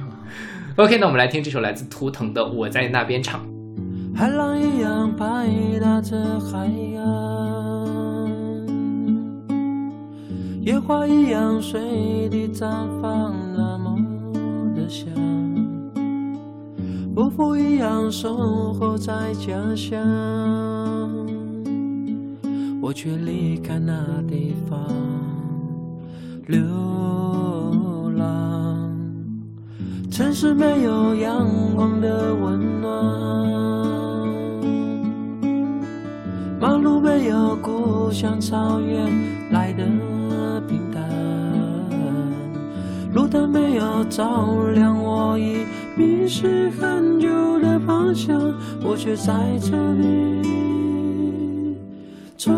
OK，那我们来听这首来自图腾的《我在那边唱》。海浪一样拍打着海洋，野花一样随地绽放，那么的香。夫妇一样生活在家乡，我却离开那地方流浪。城市没有阳光的温暖，马路没有故乡草原来的平淡，路灯没有照亮我已迷失很久的方向，我却在这里惆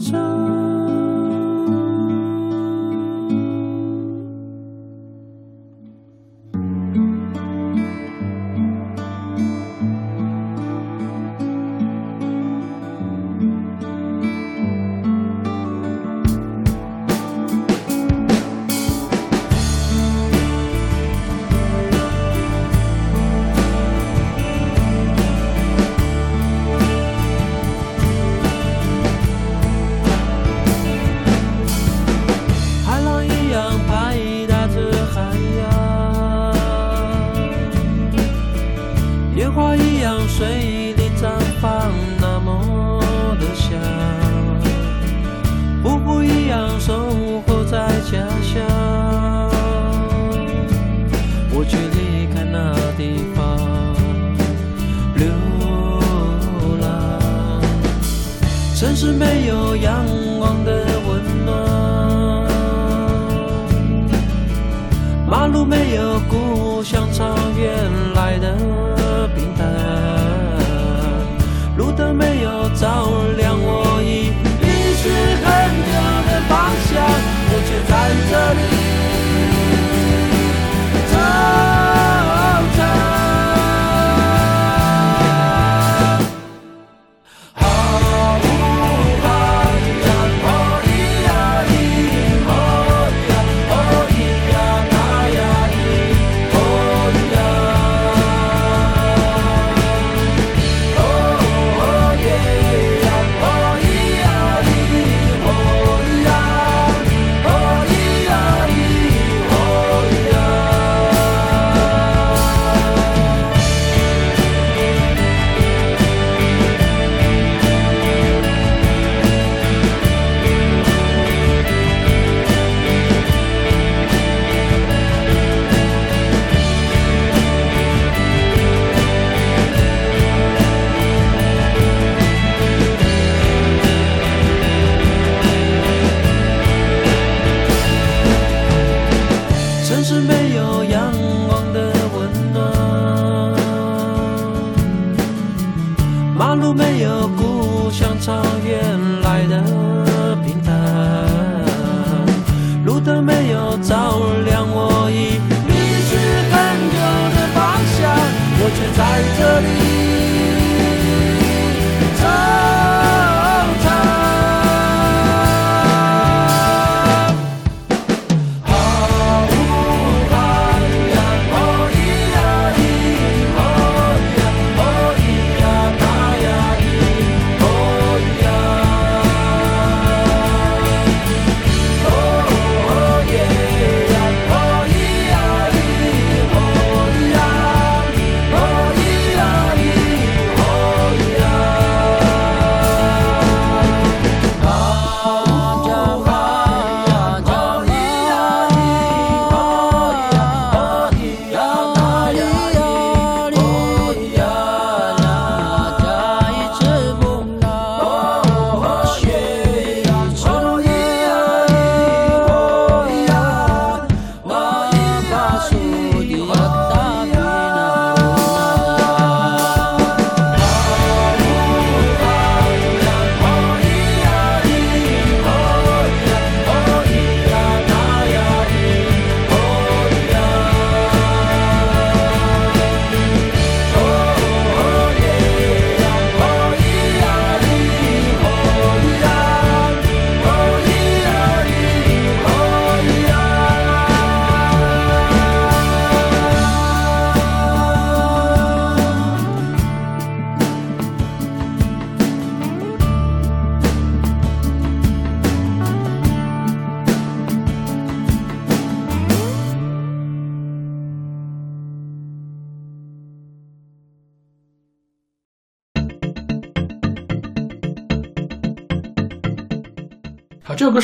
怅。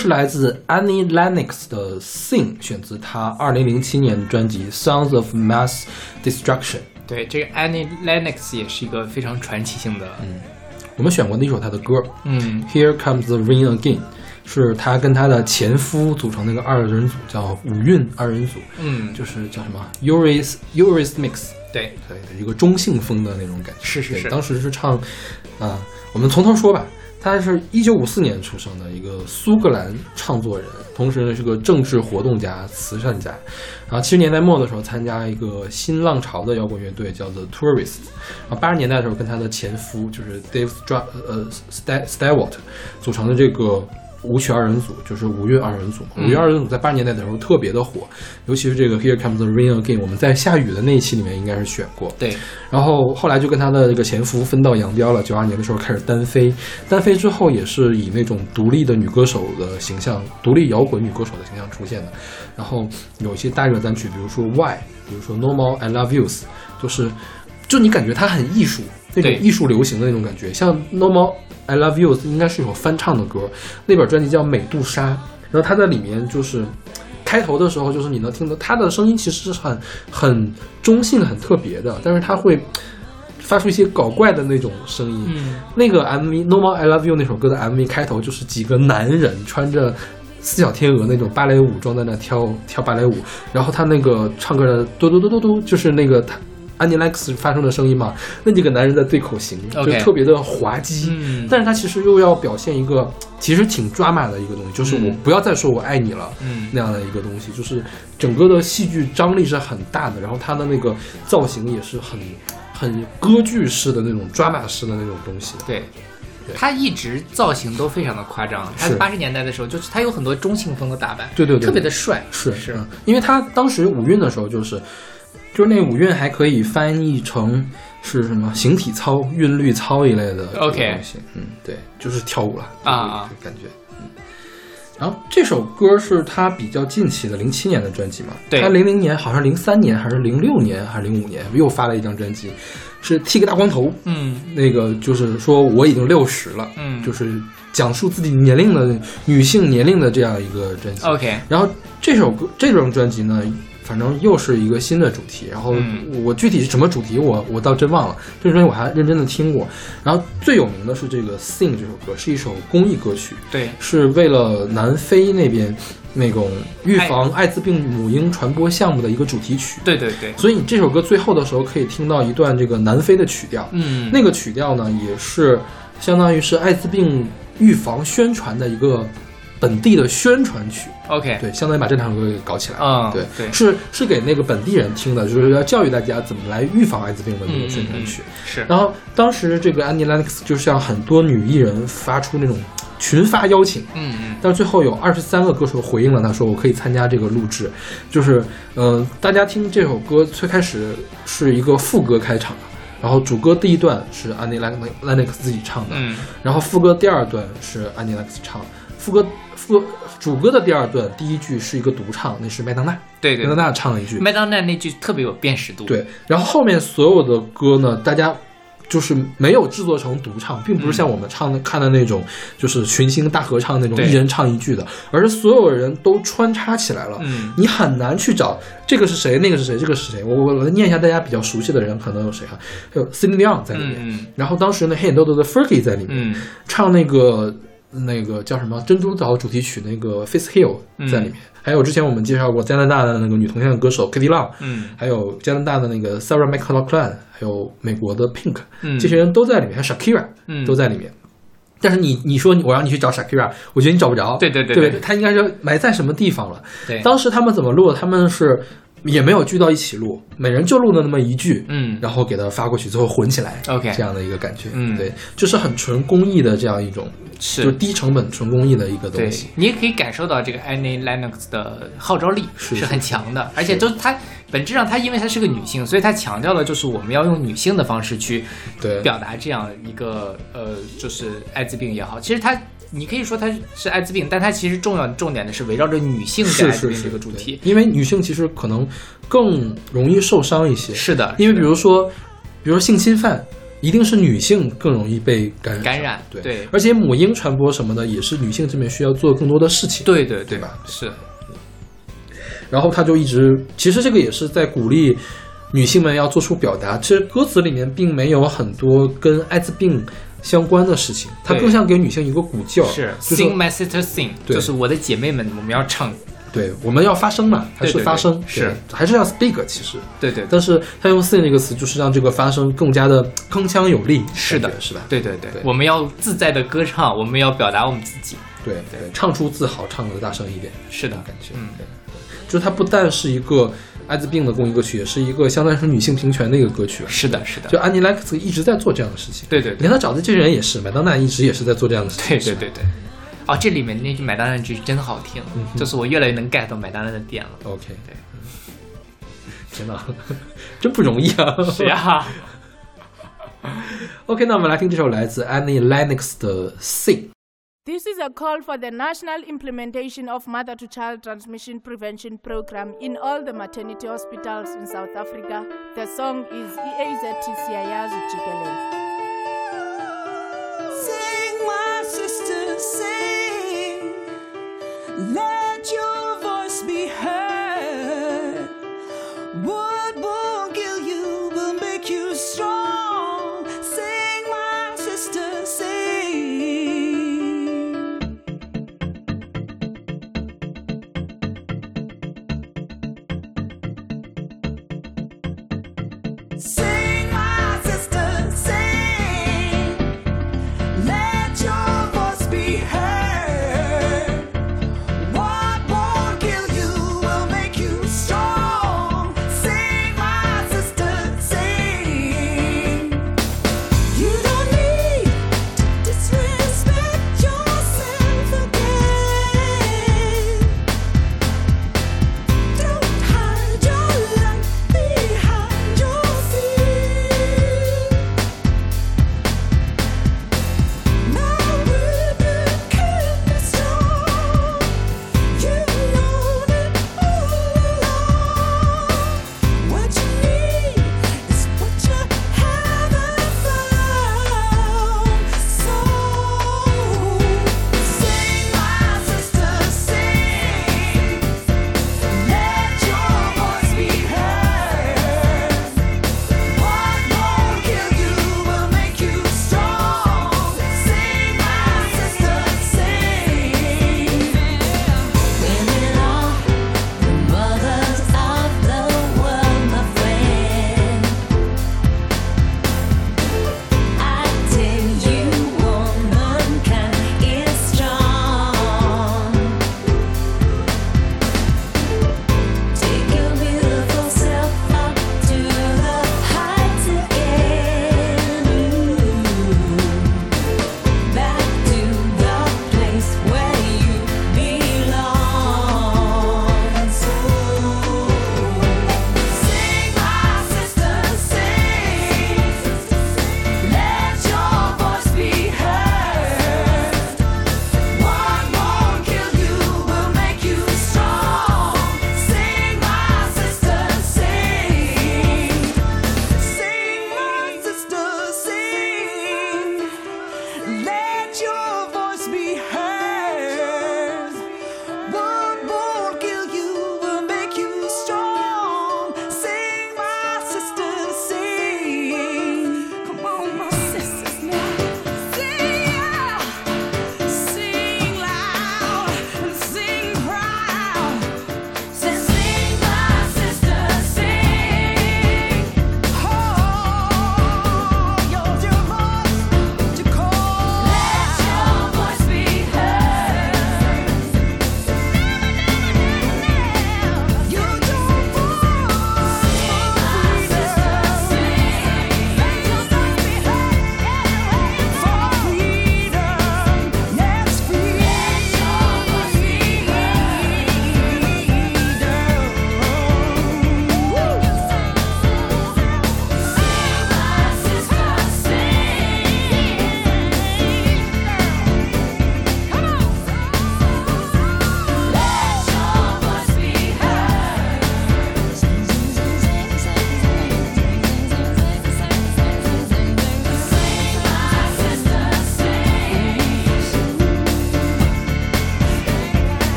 是来自 Annie Lennox 的《Sing》，选自她2007年的专辑《Sounds of Mass Destruction》。对，这个 Annie Lennox 也是一个非常传奇性的，嗯我们选过的一首她的歌，嗯，Here Comes the Rain Again，是她跟她的前夫组成那个二人组，叫五韵二人组，嗯，就是叫什么？Euris Euris Mix，对，对的一个中性风的那种感觉。是是是。当时是唱，啊、我们从头说吧。他是一九五四年出生的一个苏格兰唱作人，同时呢是个政治活动家、慈善家。然后七十年代末的时候参加一个新浪潮的摇滚乐队，叫做 Tourists。然后八十年代的时候跟他的前夫就是 Dave Str 呃 St Stewart 组成的这个舞曲二人组，就是五月二人组五月二人组在八十年代的时候特别的火，尤其是这个 Here Comes the Rain Again，我们在下雨的那一期里面应该是选过。对，然后后来就跟他的这个前夫分道扬镳了。九二年的时候开始单飞，单飞之后也是以那种独立的女歌手的形象，独立摇滚女歌手的形象出现的。然后有一些大热单曲，比如说《Why》，比如说《Normal I Love You》，就是就你感觉它很艺术，那种对艺术流行的那种感觉。像《Normal I Love You》应该是一首翻唱的歌，那本专辑叫《美杜莎》，然后它在里面就是。开头的时候，就是你能听到他的声音其实是很很中性、很特别的，但是他会发出一些搞怪的那种声音。嗯，那个 MV《Normal I Love You》那首歌的 MV 开头就是几个男人穿着四小天鹅那种芭蕾舞装在那跳跳芭蕾舞，然后他那个唱歌的嘟嘟嘟嘟嘟，就是那个他安妮 Lex 发出的声音嘛，那几个男人在对口型，就特别的滑稽。嗯。但是他其实又要表现一个其实挺 drama 的一个东西，就是我嗯。不要再说我爱你了，嗯。那样的一个东西，就是整个的戏剧张力是很大的，然后他的那个造型也是很很歌剧式的那种 drama 式的那种东西。对。他一直造型都非常的夸张，他是。八十年代的时候，就是他有很多中性风的打扮，对对对特别的帅，是是，嗯。因为他当时五运的时候，就是就是那五韵还可以翻译成是什么形体操、韵律操一类的 OK 东西。嗯，对，就是跳舞了啊啊，就感觉。嗯，然后这首歌是他比较近期的零七年的专辑嘛？对他零零年好像零三年还是零六年还是零五年又发了一张专辑，是剃个大光头。嗯那个就是说我已经六十了，嗯就是讲述自己年龄的女性年龄的这样一个专辑。，OK，然后这首歌这张专辑呢，反正又是一个新的主题。然后嗯我具体是什么主题，我我倒真忘了。这张专辑我还认真的听过。然后最有名的是这个《Sing》这首歌，是一首公益歌曲，对，是为了南非那边那种预防艾滋病母婴传播项目的一个主题曲。对对对，所以你这首歌最后的时候可以听到一段这个南非的曲调。嗯，那个曲调呢，也是相当于是艾滋病预防宣传的一个本地的宣传曲。OK，对，相当于把这两首歌给搞起来。嗯对对是是给那个本地人听的，就是要教育大家怎么来预防艾滋病的那嗯个宣传曲。是，然后当时这个 Annie Lennox 就向很多女艺人发出那种群发邀请，嗯嗯但是最后有二十三个歌手回应了他，说我可以参加这个录制。就是，嗯、大家听这首歌最开始是一个副歌开场，然后主歌第一段是 Annie Lennox Lennox 自己唱的，嗯然后副歌第二段是 Annie Lennox 唱，副歌副主歌的第二段第一句是一个独唱，那是麦当娜，对对麦当娜唱了一句，麦当娜那句特别有辨识度，，对，然后后面所有的歌呢，大家就是没有制作成独唱，并不是像我们唱的、看的那种，就是群星大合唱那种一人唱一句的，而是所有人都穿插起来了。嗯你很难去找这个是谁，那个是谁，这个是谁。我我我来念一下大家比较熟悉的人，可能有谁啊？有 Celine Dion 在里面，嗯嗯然后当时呢黑眼豆豆的 Fergie 在里面，嗯唱那个那个叫什么《珍珠岛》主题曲那个 Face Hill 在里面，还有之前我们介绍过加拿大的那个女同性恋歌手 Kitty Long，嗯还有加拿大的那个 Sarah McLachlan，还有美国的 Pink，、嗯这些人都在里面，还有 Shakira，、嗯都在里面。但是你你说我让你去找 Shakira，我觉得你找不着。对对对对对他应该是埋在什么地方了。对，当时他们怎么录？他们是也没有聚到一起录，每人就录了那么一句，嗯然后给他发过去，最后混起来 OK 这样的一个感觉。嗯对，就是很纯公益的这样一种，是就低成本纯工艺的一个东西。你也可以感受到这个 Annie Lennox 的号召力是是很强的，而且就是她本质上她因为她是个女性，所以她强调的就是我们要用女性的方式去对，表达这样一个呃，就是艾滋病也好，其实它你可以说它是艾滋病，但它其实重要重点的是围绕着女性是跟艾滋病是这个主题。因为女性其实可能更容易受伤一些。是的，因为比如说，比如说性侵犯，一定是女性更容易被感染。感染对对而且母婴传播什么的，也是女性这边需要做更多的事情。，对对对吧是然后他就一直，其实这个也是在鼓励女性们要做出表达。其实歌词里面并没有很多跟艾滋病相关的事情，它更像给女性一个鼓劲儿，是 Sing my sister sing，对就是我的姐妹们，我们要唱。对，我们要发声嘛，还是发声，对是对还是要 speak。其实，对对对，但是他用 sing 这个词，就是让这个发声更加的铿锵有力，是的是吧？对对对对我们要自在的歌唱，我们要表达我们自己。对对，唱出自豪，唱的大声一点，是的感觉。嗯对，就是它不但是一个艾滋病的公益歌曲，也是一个相当于是女性平权的一个歌曲。是的，是的，就安妮莱克斯一直在做这样的事情。对对对连他找的这些人也是，麦当娜一直也是在做这样的事情。对对对对。哦，这里面那句买单的句真好听，嗯就是我越来越能 get 到[laughs] 买单的点了。 OK，对嗯，[laughs] 天哪，真不容易啊！是呀， [laughs] OK，那我们来听这首来自 Annie Lennox 的《Sing》。 This is a call for the national implementation of mother to child transmission prevention program in all the maternity hospitals in South Africa. The song is EAZTCIA's Jigele. Sing, my sister, sing. Let your voice be heard. What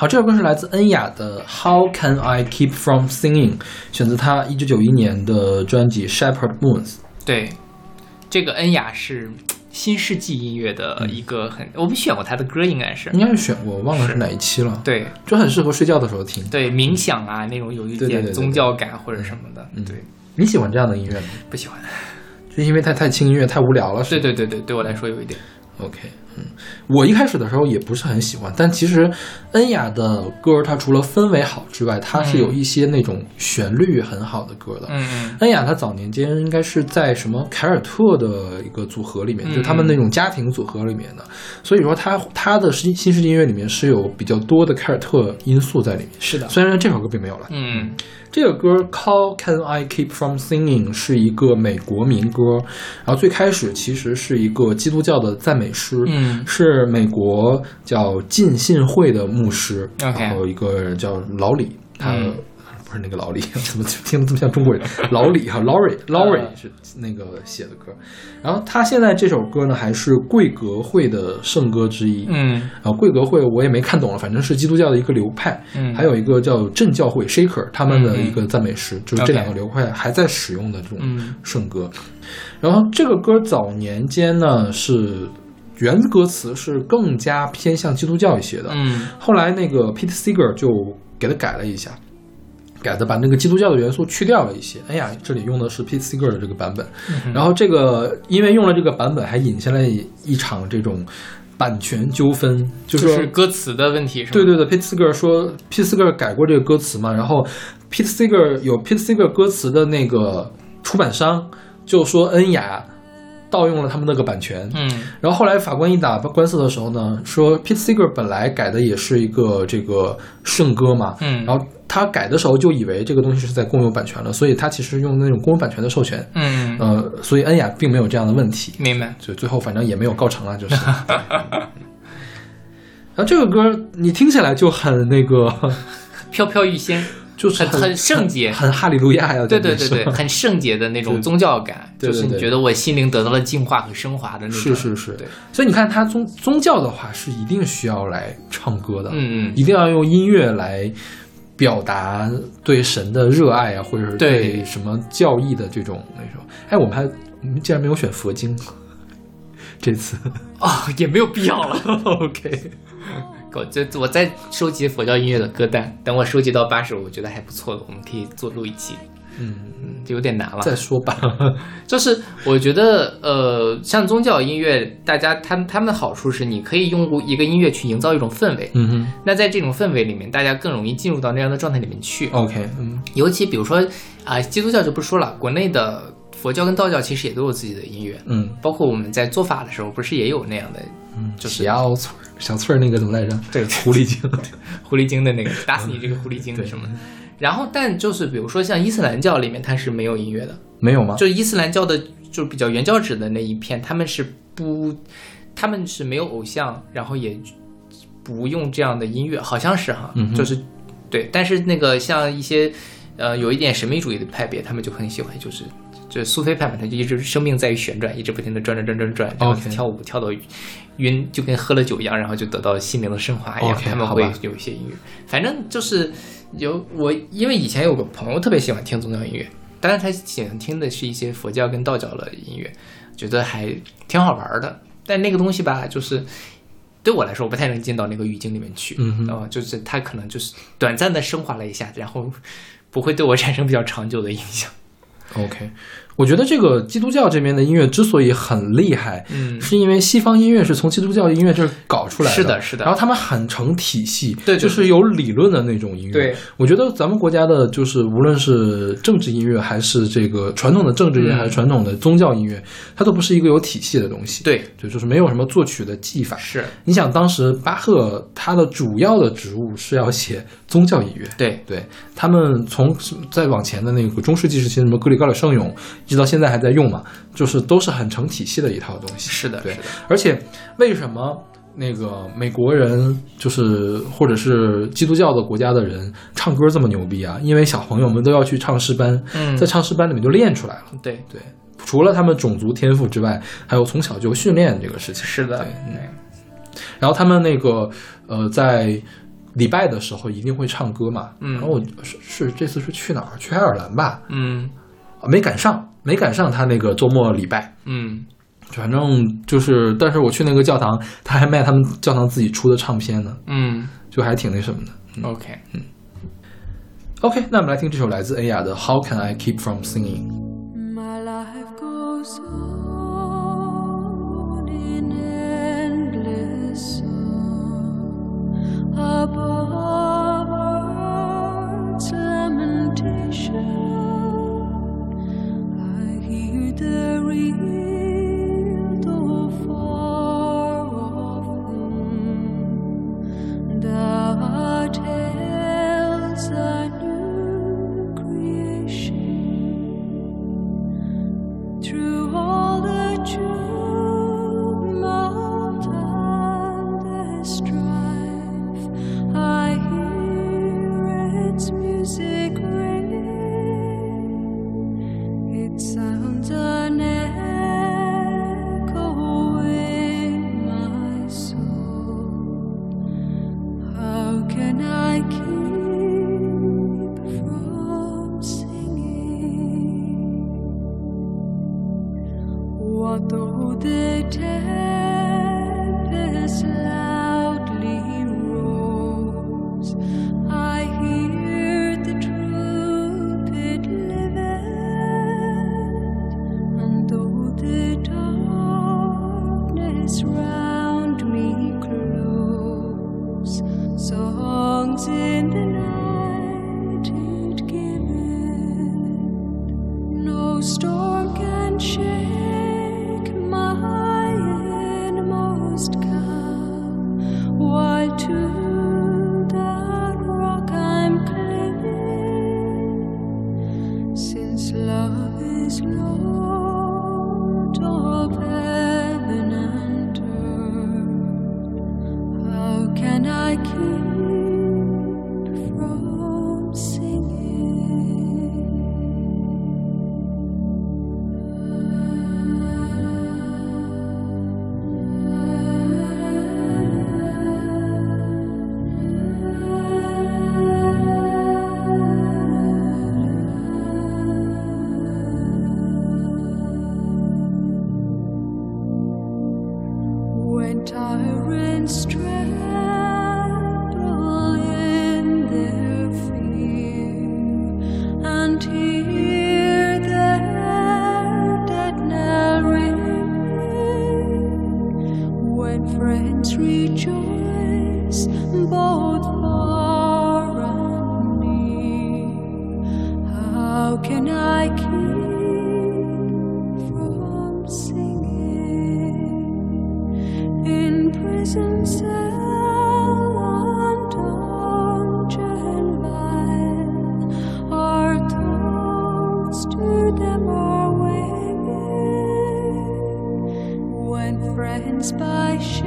好，这首歌是来自恩雅的《How Can I Keep From Singing》，选择她一九九一年的专辑《Shepherd Moons》。对，这个恩雅是新世纪音乐的一个很，我们选过她的歌，应该是应该是选过，我忘了是哪一期了。，对就很适合睡觉的时候听。对冥想啊那种有一点宗教感或者什么的，嗯对，你喜欢这样的音乐吗？不喜欢。就因为它太轻音乐太无聊了，是对对对对，对我来说有一点。OK，嗯，我一开始的时候也不是很喜欢，但其实恩雅的歌，它除了氛围好之外，它是有一些那种旋律很好的歌的。嗯恩雅她早年间应该是在什么凯尔特的一个组合里面，嗯就他们那种家庭组合里面的，所以说她她的新新世纪音乐里面是有比较多的凯尔特因素在里面。是的虽然这首歌并没有了。嗯这个歌《How Can I Keep From Singing》是一个美国民歌，然后最开始其实是一个基督教的赞美诗，嗯。是美国叫浸信会的牧师然后一个人叫老李，他、嗯不是那个老李，[laughs] 怎么听得这么像中国人？老李哈 [laughs] 嗯。是那个写的歌，然后他现在这首歌呢还是贵格会的圣歌之一，嗯。啊，贵格会我也没看懂了，反正是基督教的一个流派，嗯。还有一个叫正教会 Shaker 他们的一个赞美诗，就是这两个流派还在使用的这种嗯。圣歌。然后这个歌早年间呢是原歌词是更加偏向基督教一些的，嗯。后来那个 Pete Seeger 就给他改了一下。改的把那个基督教的元素去掉了一些。哎呀，这里用的是 Pete Seeger 的这个版本，然后这个因为用了这个版本，还引下来一场这种版权纠纷，就就是是歌词的问题是吗？对对对，Pete Seeger 说，Pete Seeger 改过这个歌词嘛，然后 Pete Seeger 有 Pete Seeger 歌词的那个出版商就说恩雅盗用了他们那个版权，嗯。然后后来法官一打官司的时候呢，说 Pete Seeger 本来改的也是一个这个圣歌嘛，嗯。然后他改的时候就以为这个东西是在共有版权了，所以他其实用那种共有版权的授权，嗯，呃，所以恩雅并没有这样的问题，明白。就最后反正也没有告成了，就是。[laughs] 然后这个歌你听起来就很那个，[laughs] 飘飘欲仙，就是很很圣洁。很很哈利路亚呀，对对对对，[laughs] 很圣洁的那种宗教感，就是你觉得我心灵得到了净化和升华的那种。是是是。对，所以你看，他宗宗教的话是一定需要来唱歌的，嗯嗯。一定要用音乐来表达对神的热爱啊，或者是对。对什么教义的这种那种。哎，我们还我们竟然没有选佛经，这次。哦，也没有必要了。[laughs] OK，我这我在收集佛教音乐的歌单，等我收集到八首，我觉得还不错的，我们可以做录一期。嗯，嗯，就有点难了。再说吧。[laughs] 就是我觉得，呃，像宗教音乐，大家他们他们的好处是，你可以用一个音乐去营造一种氛围。嗯哼那在这种氛围里面，大家更容易进入到那样的状态里面去。，OK，嗯尤其比如说啊、基督教就不说了，国内的佛教跟道教其实也都有自己的音乐，嗯包括我们在做法的时候，不是也有那样的，嗯，就是小翠儿小翠儿那个怎么来着？对 [laughs] 狐狸精。狐狸精的那个打死你这个狐狸精的什么。然后，但就是比如说像伊斯兰教里面，它是没有音乐的，没有吗？就伊斯兰教的，就是比较原教旨的那一片，他们是不，他们是没有偶像，然后也不用这样的音乐，好像是哈，嗯就是对。但是那个像一些呃有一点神秘主义的派别，他们就很喜欢，就是就苏菲派嘛，他就一直生命在于旋转，一直不停的转转转转转，然后跳舞跳到晕，就跟喝了酒一样，然后就得到心灵的升华一样。他们会有一些音乐，反正就是有我，因为以前有个朋友特别喜欢听宗教音乐，当然他喜欢听的是一些佛教跟道教的音乐，觉得还挺好玩的。但那个东西吧，就是对我来说，我不太能进到那个语境里面去。嗯哼哦就是他可能就是短暂的升华了一下，然后不会对我产生比较长久的影响。OK，我觉得这个基督教这边的音乐之所以很厉害，嗯。是因为西方音乐是从基督教音乐这儿搞出来的，是的是的。然后他们很成体系，对对。就是有理论的那种音乐。对，我觉得咱们国家的就是无论是政治音乐，还是这个传统的政治音乐，嗯。还是传统的宗教音乐，它都不是一个有体系的东西。对，就就是没有什么作曲的技法。是。你想，当时巴赫他的主要的职务是要写宗教音乐，对。对。他们从再往前的那个中世纪时期，什么格里高里圣咏，一直到现在还在用嘛，就是都是很成体系的一套东西。是的，对，而且为什么那个美国人就是或者是基督教的国家的人唱歌这么牛逼啊？因为小朋友们都要去唱诗班，嗯在唱诗班里面就练出来了。对，对，除了他们种族天赋之外，还有从小就训练这个事情。是的，对嗯然后他们那个呃，在礼拜的时候一定会唱歌嘛。嗯然后我是是这次是去哪儿？去爱尔兰吧？嗯啊没赶上，没赶上他那个周末礼拜，嗯，反正就是，但是我去那个教堂，他还卖他们教堂自己出的唱片呢，嗯，就还挺那什么的。OK，嗯，OK，那我们来听这首来自恩雅的《How Can I Keep From Singing》。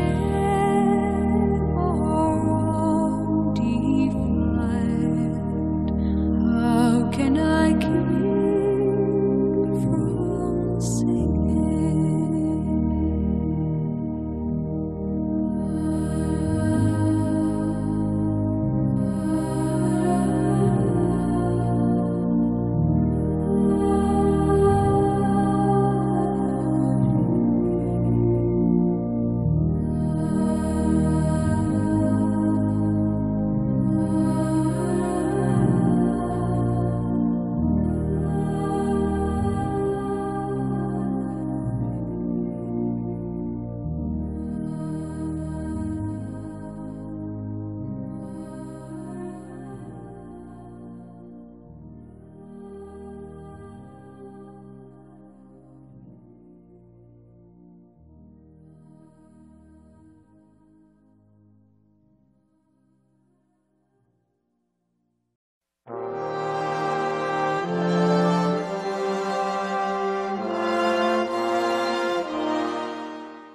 share.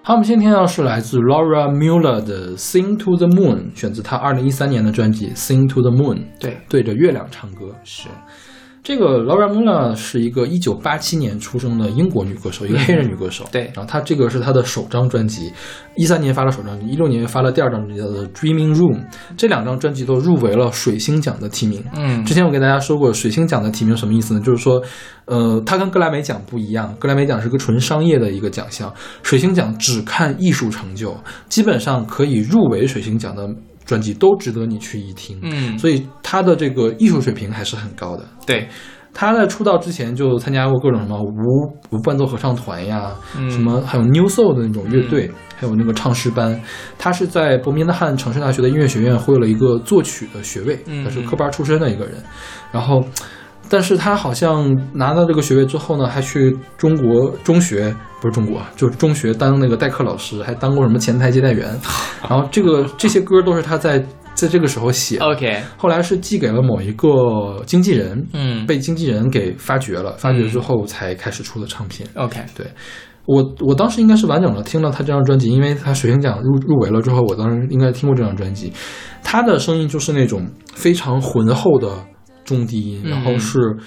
好，我们先听到是来自 Laura Muller 的《Sing to the Moon》，选自她二零一三年的专辑《Sing to the Moon》，对，对着月亮唱歌。是这个 Laura Muller 是一个一九八七年出生的英国女歌手，一个黑人女歌手。对然后她这个是她的首张专辑，一三年发了首张，一六年发了第二张专辑叫做《Dreaming Room》，这两张专辑都入围了水星奖的提名。嗯之前我给大家说过，水星奖的提名什么意思呢？就是说，呃，它跟格莱美奖不一样，格莱美奖是个纯商业的一个奖项，水星奖只看艺术成就，基本上可以入围水星奖的专辑都值得你去一听。嗯，所以他的这个艺术水平还是很高的。对，他在出道之前就参加过各种什么无无伴奏合唱团呀，嗯什么还有 New Soul 的那种乐队，还有那个唱诗班。他是在伯明翰城市大学的音乐学院获了一个作曲的学位，嗯他是科班出身的一个人。然后，但是他好像拿到这个学位之后呢，还去中国中学不是中国，就是中学当那个代课老师，还当过什么前台接待员。[laughs] 然后这个这些歌都是他在在这个时候写的。OK，后来是寄给了某一个经纪人，嗯被经纪人给发掘了，发掘之后才开始出的唱片。OK，对我，我当时应该是完整的听了他这张专辑，因为他水星奖入入围了之后，我当时应该听过这张专辑。他的声音就是那种非常浑厚的中低音，嗯然后是。嗯，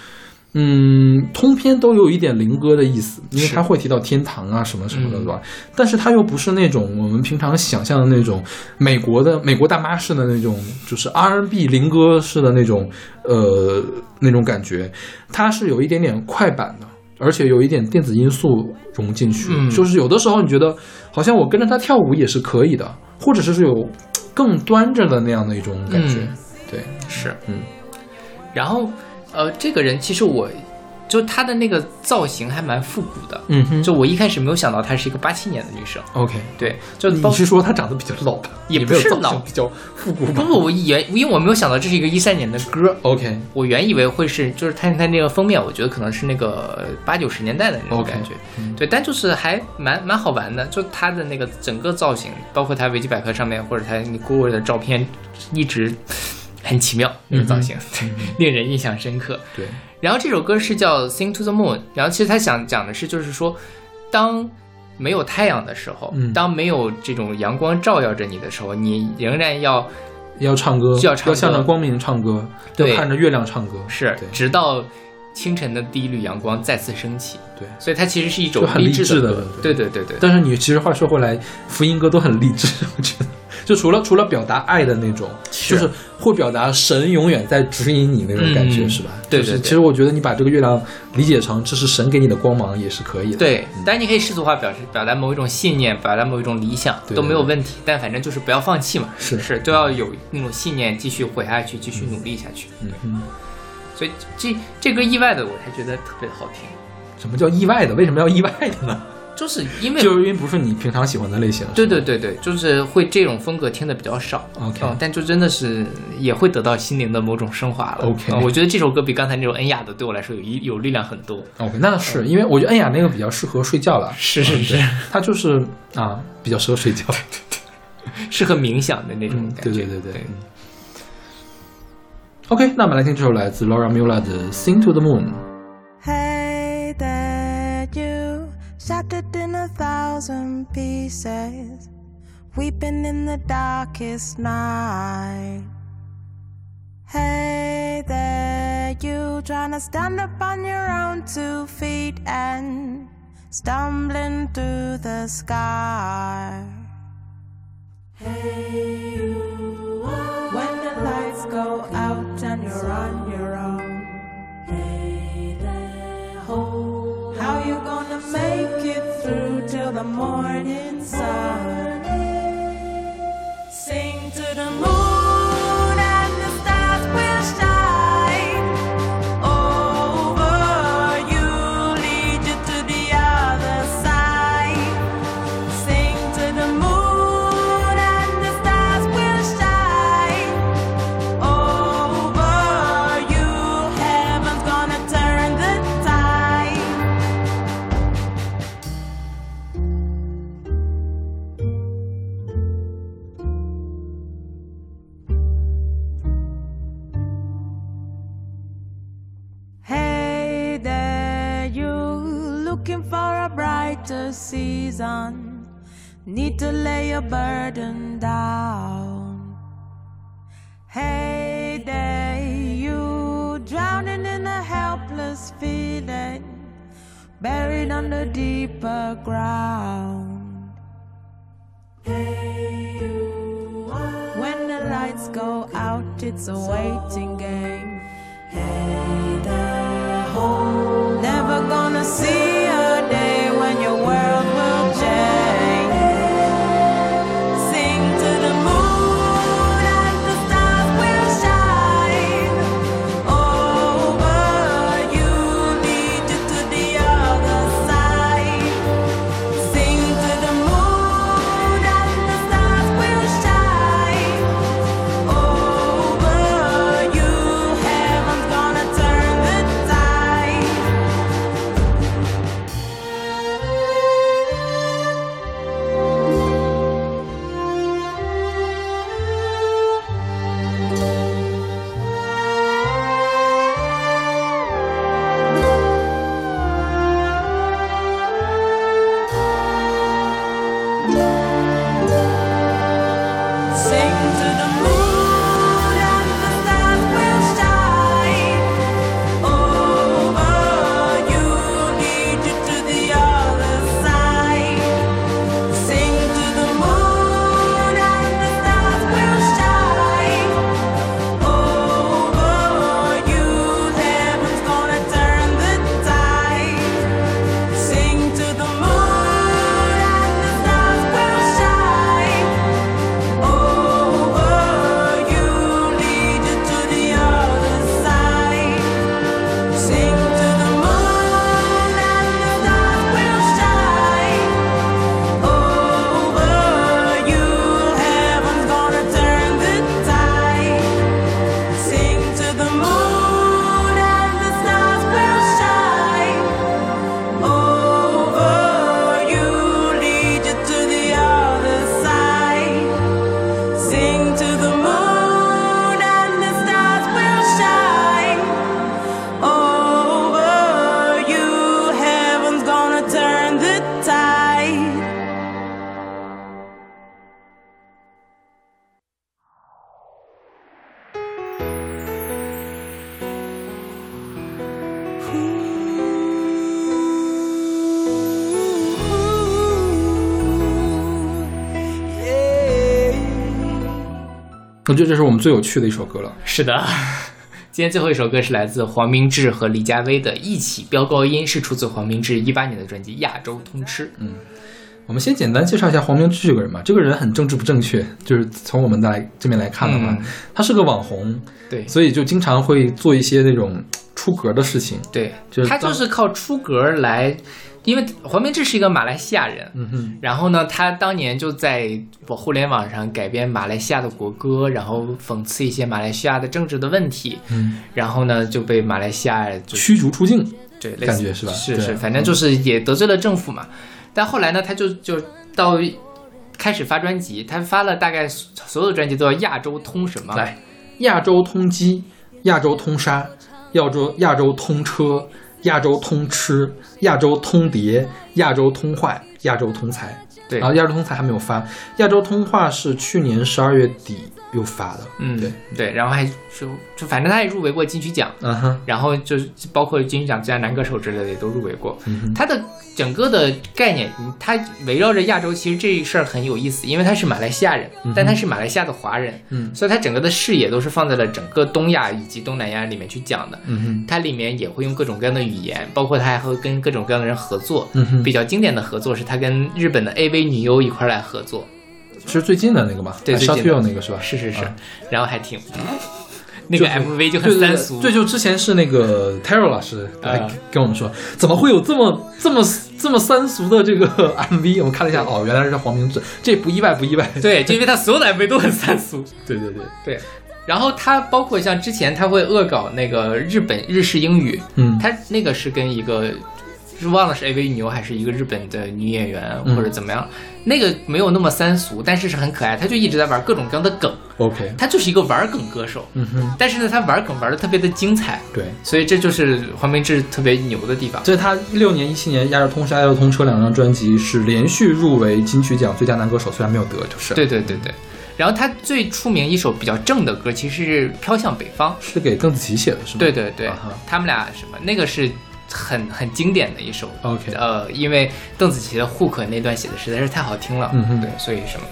通篇都有一点灵歌的意思，因为是他会提到天堂啊什么什么的，嗯对吧？但是他又不是那种我们平常想象的那种美国的美国大妈式的那种，就是 R&B 灵歌式的那种，呃，那种感觉。它是有一点点快板的，而且有一点电子因素融进去，嗯就是有的时候你觉得好像我跟着他跳舞也是可以的，或者是是有更端着的那样的一种感觉。嗯对，是，嗯，然后呃，这个人其实我就她的那个造型还蛮复古的，嗯哼，就我一开始没有想到她是一个八七年的女生，OK。对，就包你是说她长得比较老吧？也不是老。比较复古不不，我原因为我没有想到这是一个一三年的歌，？OK，我原以为会是就是看他那个封面，我觉得可能是那个八九十年代的那种 OK，感觉。嗯。对，但就是还蛮蛮好玩的，就他的那个整个造型，包括他维基百科上面或者他你 Google 的照片，一直很奇妙那个造型，令人印象深刻。对，然后这首歌是叫《Sing to the Moon》，然后其实他想讲的是，就是说，当没有太阳的时候，嗯。当没有这种阳光照耀着你的时候，你仍然要要唱歌，就要向着光明唱歌，要对看着月亮唱歌，是，直到清晨的第一缕阳光再次升起。对。所以它其实是一种很励志的歌。对对对对，但是你其实话说回来，福音歌都很励志，[laughs] 我觉得，就除了除了表达爱的那种，是就是会表达神永远在指引你那种感觉，嗯是吧？对对对就是其实我觉得你把这个月亮理解成这是神给你的光芒也是可以的。对，当然你可以世俗化表示表达某一种信念，表达某一种理想都没有问题，但反正就是不要放弃嘛，是是都要有那种信念，继续活下去，继续努力下去。嗯哼，所以这这歌意外的我才觉得特别的好听，什么叫意外的？为什么要意外的呢？就是因为就是因为不是你平常喜欢的类型。对对对对，就是会这种风格听的比较少。OK 嗯，但就真的是也会得到心灵的某种升华了。OK 嗯我觉得这首歌比刚才那种恩雅的对我来说有一有力量很多。OK，那是因为我觉得恩雅那个比较适合睡觉了，是是是，它就是啊比较适合睡觉。[laughs] 适合冥想的那种嗯，感觉。对对对对。嗯 OK，那我们来听这首来自 Laura Mula 的《Sing to the Moon》。 Hey there, you shattered in a thousand pieces, weeping in the darkest night. Hey there, you trying to stand up on your own two feet and stumbling through the sky. Hey, you, when the lights go out and you're on your own. Hey. How you gonna make it through till the morning sun? Need to lay your burden down. Hey there, you drowning in a helpless feeling, buried under deeper ground. Hey, you, when the lights go out, it's a waiting game. Hey there, ho, never gonna see a day when your world 我觉得这是我们最有趣的一首歌了。是的，[laughs] 今天最后一首歌是来自黄明志和李佳薇的《一起飙高音》，是出自黄明志一八年的专辑《亚洲通吃》。嗯，我们先简单介绍一下黄明志这个人吧。这个人很政治不正确，就是从我们来这边来看的话，嗯他是个网红，对所以就经常会做一些那种出格的事情。对，就是他就是靠出格来，因为黄明志是一个马来西亚人，嗯哼，然后呢，他当年就在我互联网上改编马来西亚的国歌，然后讽刺一些马来西亚的政治的问题，嗯，然后呢就被马来西亚驱逐出境。对，类似感觉是吧是是，反正就是也得罪了政府嘛。但后来呢，他就就到开始发专辑，他发了大概所有的专辑都叫亚洲通什么？来，亚洲通缉、亚洲通杀、亚洲亚洲通车、亚洲通吃、亚洲通牒、亚洲通坏、亚洲通财。对然后亚洲通财还没有发，亚洲通话是去年十二月底又发的。嗯，对，对，然后还就就反正他也入围过金曲奖，嗯哼，然后就是包括金曲奖最佳男歌手之类的也都入围过。嗯哼，他的整个的概念，嗯他围绕着亚洲，其实这事儿很有意思，因为他是马来西亚人，但他是马来西亚的华人，嗯所以他整个的视野都是放在了整个东亚以及东南亚里面去讲的。嗯哼，它里面也会用各种各样的语言，包括他还会跟各种各样的人合作。嗯哼比较经典的合作是他跟日本的 AV 女优一块来合作，是最近的那个嘛？对，最沙近的特那个是吧？是是是，啊然后还挺，[laughs] 那个 MV 就很三俗，对，就之前是那个 Taro 老师来啊跟我们说，怎么会有这么这么这么三俗的这个 [laughs] MV？我们看了一下，哦，原来是黄明志，这不意外，不意外。对，就因为他所有的 MV 都很三俗。对对对，对，然后他包括像之前他会恶搞那个日本日式英语，嗯他那个是跟一个。是忘了是 AV 女优还是一个日本的女演员、嗯或者怎么样，那个没有那么三俗，但是是很可爱。他就一直在玩各种各样的梗，，OK，他就是一个玩梗歌手。嗯哼，但是呢，他玩梗玩的特别的精彩，对。所以这就是黄明志特别牛的地方。所以他一六年、一七年《亚洲通杀》《亚洲通车》两张专辑是连续入围金曲奖最佳男歌手，虽然没有得，就是对对对对，然后他最出名一首比较正的歌，其实是《飘向北方》。是给邓紫棋写的，是吗？对对对，他们俩什么那个是很很经典的一首。OK 呃，因为邓紫棋的 hook 那段写的实在是太好听了，嗯哼对，所以什么。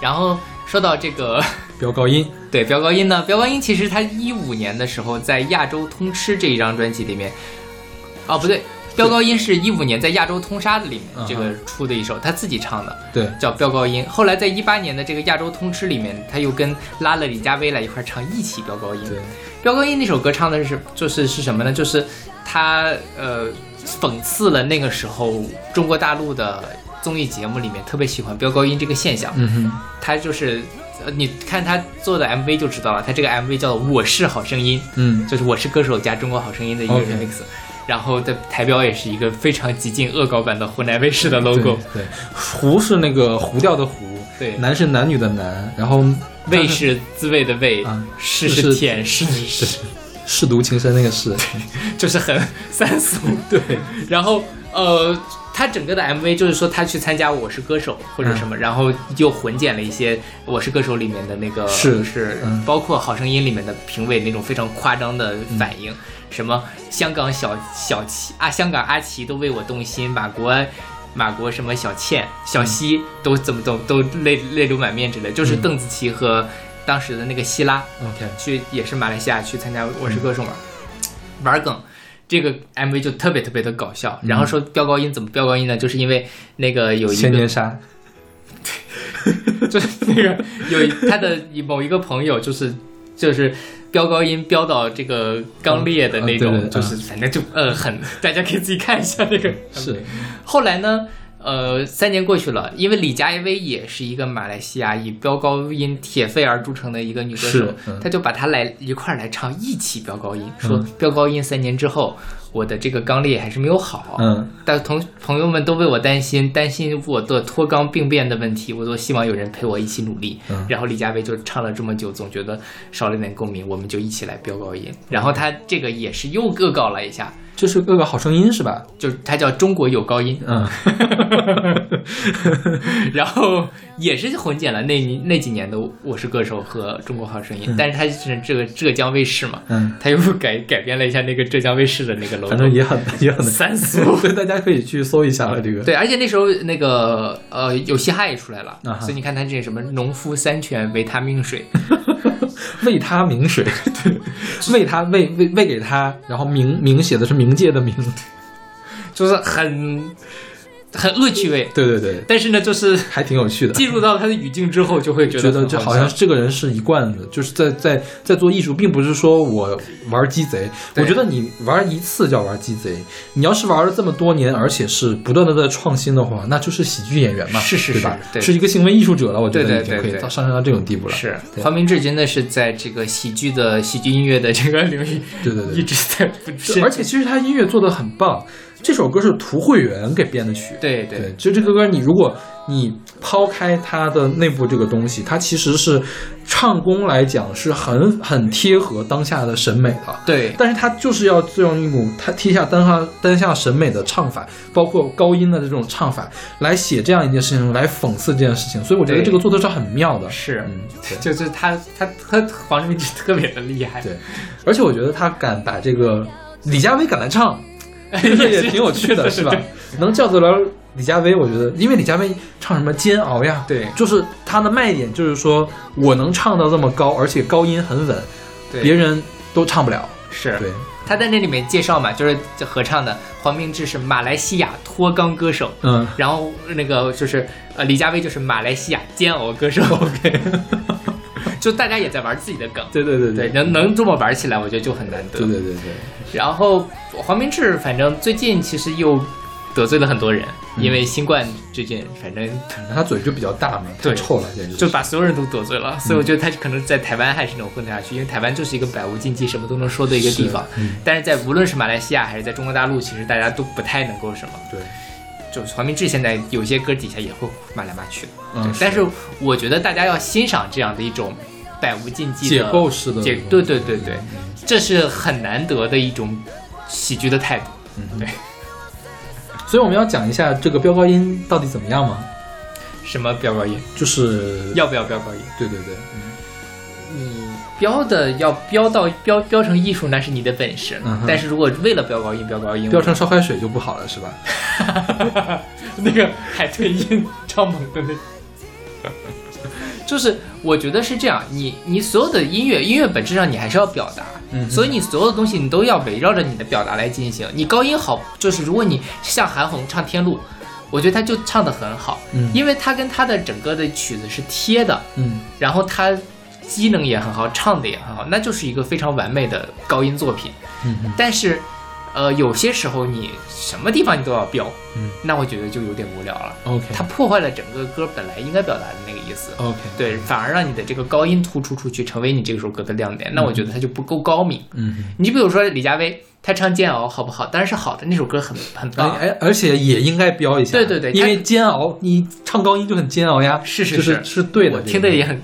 然后说到这个，[laughs] 飙高音，对飙高音呢，飙高音其实他一五年的时候在亚洲通吃这一张专辑里面，哦不对，飙高音是一五年在亚洲通杀的里面这个出的一首，他自己唱的，对，叫飙高音。后来在一八年的这个亚洲通吃里面，他又跟拉了李佳薇来一块儿唱一起飙高音。对，飙高音那首歌唱的是就是是什么呢？就是他呃讽刺了那个时候中国大陆的综艺节目里面特别喜欢飙高音这个现象。嗯哼，他就是呃你看他做的 MV 就知道了，他这个 MV 叫《我是好声音》，嗯，就是《我是歌手》加《中国好声音》的一个 remix。然后的台标也是一个非常极尽恶搞版的湖南卫视的 logo，对，对胡是那个糊掉的胡，对男是男女的男，然后味是滋味的味啊，是是是舔是是，舐犊情深那个是，就是很 [laughs] 三俗。对，然后呃，他整个的 MV 就是说他去参加《我是歌手》或者什么，然后又混剪了一些《我是歌手》里面的那个是是嗯包括《好声音》里面的评委那种非常夸张的反应，什么香港小小齐啊，香港阿奇都为我动心，马国。马国什么小倩、小西都怎么都都泪泪流满面之类，就是嗯邓紫棋和当时的那个希拉，OK，去也是马来西亚去参加《我是歌手》嘛，玩梗。这个 MV 就特别特别的搞笑，然后说飙高音怎么飙高音呢？就是因为那个有一个千年杀，[laughs] 就是那个有他的某一个朋友，就是就是飙高音飙到这个刚裂的那种，就是反正就呃很，大家可以自己看一下那个。是，后来呢，呃，三年过去了，因为李佳薇也是一个马来西亚以飙高音铁肺而著称的一个女歌手她就把她来一块儿来唱，一起飙高音，说嗯。飙高音三年之后，我的这个肛裂还是没有好，嗯，但同朋友们都为我担心，担心我的脱肛病变的问题，我都希望有人陪我一起努力。嗯然后李佳薇就唱了这么久，总觉得少了点共鸣，我们就一起来飙高音。然后他这个也是又恶搞了一下，这是个个好声音是吧？就是它叫中国有高音，嗯，[laughs] 然后也是混剪了那那几年的《我是歌手》和《中国好声音》，但是它是这个浙江卫视嘛，嗯，它又改改编了一下那个浙江卫视的那个 logo，反正也很也很三俗。[laughs] 对，大家可以去搜一下了。这个对，而且那时候那个呃有嘻哈也出来了，啊所以你看它这什么农夫山泉维他命水，[laughs] [laughs] 喂他名水，对，为他为为为给他，然后冥冥写的是冥界的冥，就是很很恶趣味。对对对，但是呢，就是还挺有趣的。进入到他的语境之后，就会觉觉得觉得就好像这个人是一贯的，就是在在在做艺术，并不是说我玩鸡贼。我觉得你玩一次叫玩鸡贼，你要是玩了这么多年，而且是不断的在创新的话，那就是喜剧演员嘛，是是对吧？是对是一个行为艺术者了，我觉得已经可以上升到这种地步了。是对黄明志真的是在这个喜剧的喜剧音乐的这个领域，对对对 [laughs] 一直在不而且其实他音乐做的很棒，这首歌是涂慧源给编的曲。对对，就这个歌，你如果你抛开它的内部这个东西，它其实是唱功来讲是很很贴合当下的审美的。对但是它就是要用一种它贴下当下当下审美的唱法，包括高音的这种唱法，来写这样一件事情，来讽刺这件事情。所以我觉得这个做的是很妙的。是，嗯，[laughs] 对。就是他他他黄明志特别的厉害，对，而且我觉得他敢把这个李佳薇敢来唱，这也挺有趣的，是吧？[laughs] 能叫得了李佳薇，我觉得，因为李佳薇唱什么煎熬呀，对就是她的卖点，就是说我能唱到这么高，而且高音很稳，对别人都唱不了。是对，他在那里面介绍嘛，就是合唱的黄明志是马来西亚脱肛歌手，嗯，然后那个就是呃李佳薇就是马来西亚煎熬歌手，[laughs] OK，[laughs] 就大家也在玩自己的梗，对对对对，能能这么玩起来，我觉得就很难得。对对对对，然后黄明志反正最近其实又得罪了很多人，嗯。因为新冠最近反正他嘴就比较大嘛，对太臭了，简直。就把所有人都得罪了，所以我觉得他可能在台湾还是能混得下去，因为台湾就是一个百无禁忌、什么都能说的一个地方。是嗯。但是在无论是马来西亚还是在中国大陆，其实大家都不太能够什么。对，就是黄明志现在有些歌底下也会骂来骂去的，但是我觉得大家要欣赏这样的一种百无禁忌的解构式的解对对对对，这是很难得的一种喜剧的态度。对，所以我们要讲一下这个飙高音到底怎么样吗？什么飙高音？就是要不要飙高音？对对对，你飙的要飙到飙飙成艺术，那是你的本事。嗯但是如果为了飙高音飙高音，飙成烧开水就不好了，是吧？[laughs] 那个海豚音超猛的那。就是我觉得是这样，你你所有的音乐，音乐本质上你还是要表达，嗯所以你所有的东西你都要围绕着你的表达来进行。你高音好，就是如果你像韩红唱《天路》，我觉得他就唱得很好，嗯因为他跟他的整个的曲子是贴的，嗯然后他机能也很好，唱的也很好，那就是一个非常完美的高音作品。嗯嗯但是，呃，有些时候你什么地方你都要飙，嗯那我觉得就有点无聊了。，OK，它破坏了整个歌本来应该表达的那个意思。OK，对，反而让你的这个高音突出出去，成为你这首歌的亮点。那我觉得它就不够高明。嗯，你比如说李佳薇，她唱《煎熬》好不好？当然是好的，那首歌很很哎棒。哎，而且也应该标一下，对对对因为煎熬，你唱高音就很煎熬呀，是是就是是对的，我听的也很，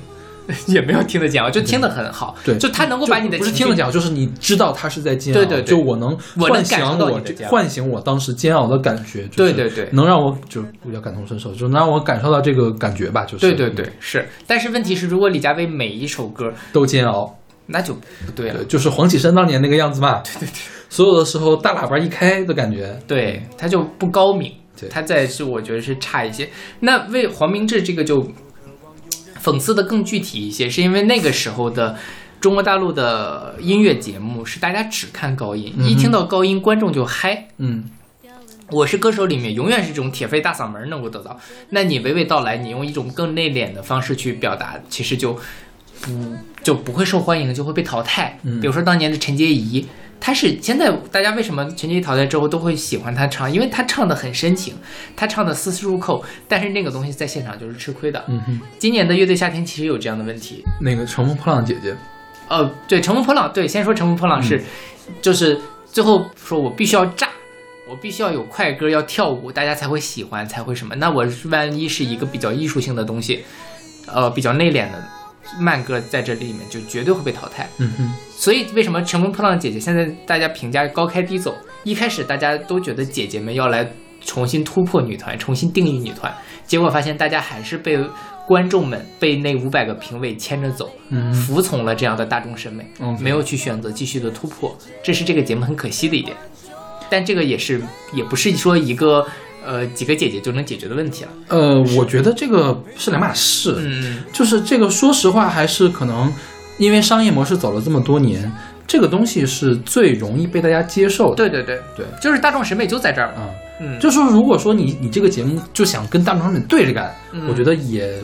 [laughs] 也没有听得见，啊就听得很好。对，就他能够把你的不是听得见，就是你知道他是在煎熬，对对对就我能我能幻感受到想我唤醒我当时煎熬的感觉，对对对能让我就比较感同身受，就能让我感受到这个感觉吧，就是对对对，是。但是问题是，如果李佳薇每一首歌，都煎熬，那就不对了，。就是黄绮珊当年那个样子嘛，对对对，[laughs] 所有的时候大喇叭一开的感觉，对，他就不高明对，他在是我觉得是差一些。那为黄明志这个就讽刺的更具体一些，是因为那个时候的中国大陆的音乐节目是大家只看高音，一听到高音观众就嗨。嗯，我是歌手里面永远是这种铁肺大嗓门能够得到，那你娓娓道来，你用一种更内敛的方式去表达，其实就不就不会受欢迎，就会被淘汰。嗯比如说当年的陈洁仪，她是现在大家为什么陈洁仪淘汰之后都会喜欢他唱，因为他唱的很深情，他唱的丝丝入扣，但是那个东西在现场就是吃亏的。嗯哼，今年的乐队夏天其实有这样的问题，那个乘风破浪姐姐，呃，对，乘风破浪，对，先说乘风破浪是，就是最后说我必须要炸，我必须要有快歌，要跳舞，大家才会喜欢，才会什么。那我万一是一个比较艺术性的东西，呃，比较内敛的慢歌在这里面就绝对会被淘汰。嗯哼，所以为什么《乘风破浪的姐姐》现在大家评价高开低走？一开始大家都觉得姐姐们要来重新突破女团，重新定义女团，结果发现大家还是被观众们被那五百个评委牵着走，嗯服从了这样的大众审美，OK 没有去选择继续的突破，这是这个节目很可惜的一点。但这个也是也不是说一个呃几个姐姐就能解决的问题了。呃，我觉得这个是两码事。嗯，就是这个，说实话，还是可能因为商业模式走了这么多年，这个东西是最容易被大家接受的。对对对对就是大众审美就在这儿。啊，嗯，就说如果说你你这个节目就想跟大众审美对着干，嗯我觉得也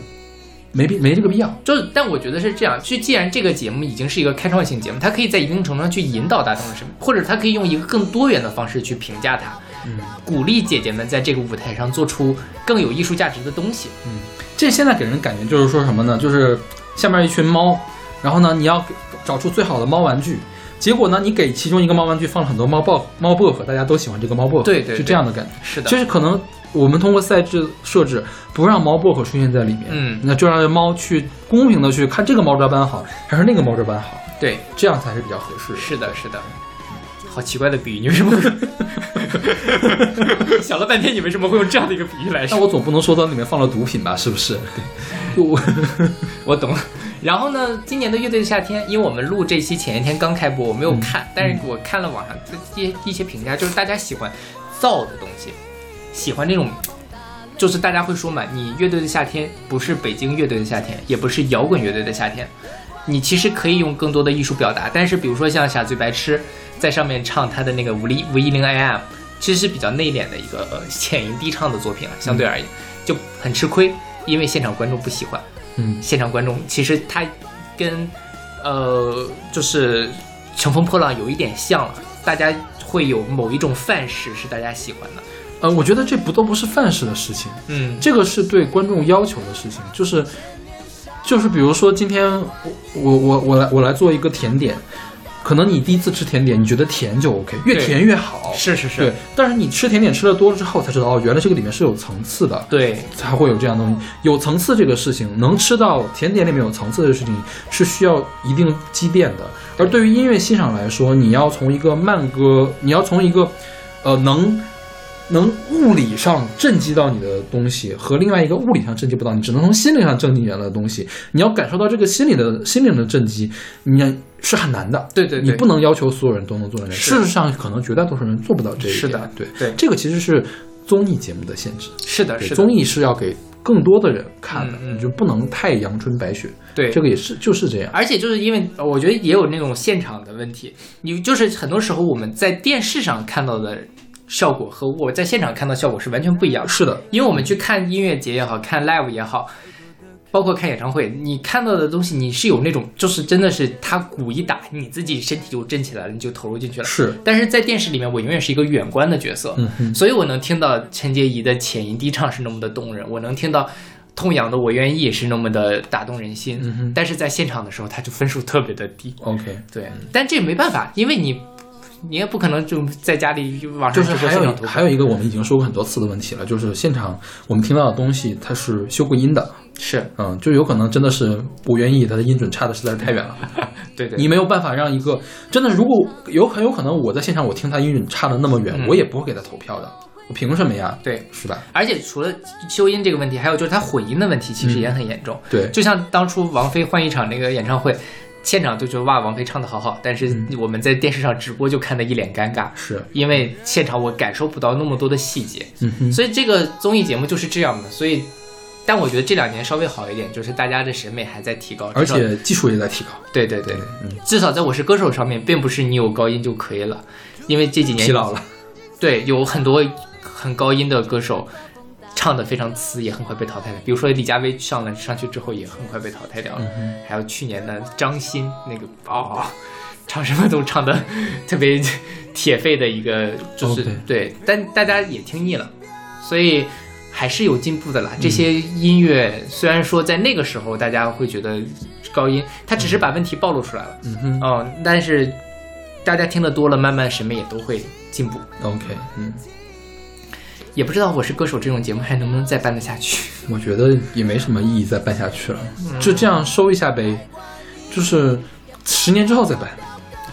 没必没这个必要。就是，但我觉得是这样，就既然这个节目已经是一个开创性节目，它可以在一定程度上去引导大众的审美，或者它可以用一个更多元的方式去评价它，嗯，鼓励姐姐们在这个舞台上做出更有艺术价值的东西。嗯这现在给人感觉就是说什么呢？就是下面一群猫，然后呢，你要给找出最好的猫玩具。结果呢，你给其中一个猫玩具放了很多猫薄猫薄荷，大家都喜欢这个猫薄荷，对对对是这样的感觉。是的，就是可能我们通过赛制设置，不让猫薄荷出现在里面，嗯那就让猫去公平的去看这个猫抓板好，还是那个猫抓板好，对，这样才是比较合适的。是的，是的。好奇怪的比喻，你为什么会？[laughs] 想了半天，你为什么会用这样的一个比喻来说？那我总不能说到里面放了毒品吧？是不是？对，我我懂了。然后呢，今年的乐队的夏天，因为我们录这期前一天刚开播，我没有看，但是我看了网上的一些一些评价，就是大家喜欢燥的东西，喜欢这种，就是大家会说嘛，你乐队的夏天不是北京乐队的夏天，也不是摇滚乐队的夏天，你其实可以用更多的艺术表达，但是比如说像傻嘴白痴在上面唱他的那个五零五一零 AM，其实是比较内敛的一个呃 [laughs] 浅吟低唱的作品啊，相对而言就很吃亏，因为现场观众不喜欢。嗯现场观众其实他跟呃就是乘风破浪有一点像了，大家会有某一种范式是大家喜欢的。呃，我觉得这不都不是范式的事情，嗯，这个是对观众要求的事情，就是就是比如说今天我我我我来我来做一个甜点，可能你第一次吃甜点，你觉得甜就 OK，越甜越好，是是是对。但是你吃甜点吃的多了之后，才知道哦，原来这个里面是有层次的，对才会有这样的东西。有层次这个事情，能吃到甜点里面有层次的事情，是需要一定积淀的。而对于音乐欣赏来说，你要从一个慢歌，你要从一个呃能能物理上震击到你的东西，和另外一个物理上震击不到你，只能从心灵上震击原来的东西。你要感受到这个心理的心灵的震击，你是很难的。对对对你不能要求所有人都能做到这事实上，可能绝大多数人做不到这一点。是的对对这个其实是综艺节目的限制。是的，是的，综艺是要给更多的人看的，你就不能太阳春白雪。对这个也是就是这样。而且就是因为呃我觉得也有那种现场的问题，你就是很多时候我们在电视上看到的效果和我在现场看到效果是完全不一样的。是的，因为我们去看音乐节也好看 live 也好，包括看演唱会，你看到的东西，你是有那种就是真的是他鼓一打，你自己身体就震起来了，你就投入进去了。是，但是在电视里面，我永远是一个远观的角色，嗯哼，所以我能听到陈洁仪的浅吟低唱是那么的动人，我能听到痛痒的我愿意是那么的打动人心。嗯哼但是在现场的时候，他就分数特别的低。OK，对，但这也没办法，因为你你也不可能就在家里网就上就是还有还有一个我们已经说过很多次的问题了，就是现场我们听到的东西它是修过音的，是嗯，就有可能真的是不愿意，它的音准差的实在是太远了，[laughs] 对对，你没有办法让一个真的，如果有很有可能我在现场我听他音准差的那么远，嗯我也不会给他投票的，我凭什么呀？对。是吧？而且除了修音这个问题，还有就是他混音的问题，其实也很严重。对，就像当初王菲换一场那个演唱会，现场就觉得哇，王菲唱的好好，但是嗯。我们在电视上直播就看得一脸尴尬，是，因为现场我感受不到那么多的细节。嗯哼，所以这个综艺节目就是这样的。所以，但我觉得这两年稍微好一点，就是大家的审美还在提高，而且技术也在提高，对对对，嗯，至少在我是歌手上面，并不是你有高音就可以了，因为这几年疲劳了，对，有很多很高音的歌手唱的非常呲，也很快被淘汰了。比如说李佳薇上了上去之后，也很快被淘汰掉了。嗯还有去年的张欣那个哦，唱什么都唱的 [laughs] 特别铁肺的一个，就是、对，但大家也听腻了，所以。还是有进步的嗯啦。这些音乐虽然说在那个时候大家会觉得高音，它只是把问题暴露出来了，嗯哼哦，但是大家听得多了，慢慢审美也都会进步。，OK，嗯，也不知道《我是歌手》这种节目还能不能再办得下去。我觉得也没什么意义再办下去了，嗯就这样收一下呗，就是十年之后再办，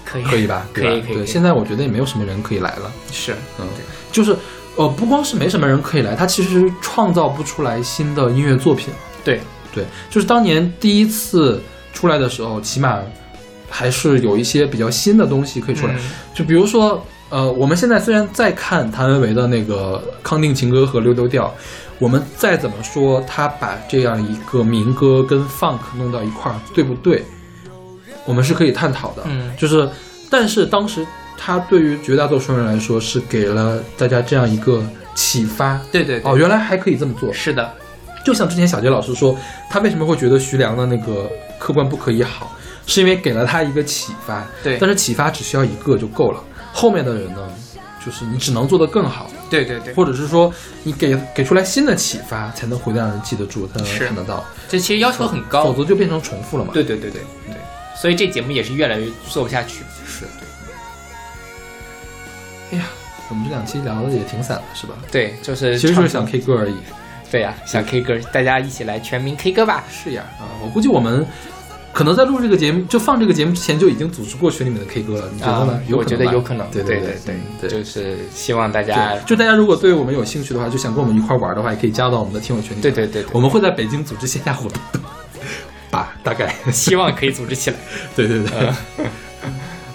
可以，可以吧？[laughs] 可以，可以。对现在我觉得也没有什么人可以来了，是，嗯，就是呃，不光是没什么人可以来，他其实创造不出来新的音乐作品。对，对，就是当年第一次出来的时候，起码还是有一些比较新的东西可以出来。嗯就比如说，呃，我们现在虽然在看谭维维的那个《康定情歌》和《溜溜调》，我们再怎么说他把这样一个民歌跟 funk 弄到一块儿，对不对？我们是可以探讨的。嗯就是，但是当时他对于绝大多数人来说，是给了大家这样一个启发。对对对哦，原来还可以这么做。是的，就像之前小杰老师说，他为什么会觉得徐良的那个客观不可以好，是因为给了他一个启发。对但是启发只需要一个就够了，后面的人呢，就是你只能做得更好，对对对，或者是说你给给出来新的启发，才能回让人记得住，才能看得到，这其实要求很高否。则就变成重复了嘛。对对对对对，所以这节目也是越来越做不下去。是。哎呀，我们这两期聊的也挺散的，是吧？对，就是其实就是想 K 歌而已。对呀、想 K 歌，大家一起来全民 K 歌吧。是呀，啊，我估计我们可能在录这个节目，就放这个节目之前就已经组织过群里面的 K 歌了，你觉得呢？啊我觉得有可能。对对对对对就是希望大家对，就大家如果对我们有兴趣的话，就想跟我们一块玩的话，也可以加到我们的听友群里。对对对对我们会在北京组织线下活动的，吧，大概。希望可以组织起来。[laughs] 对对对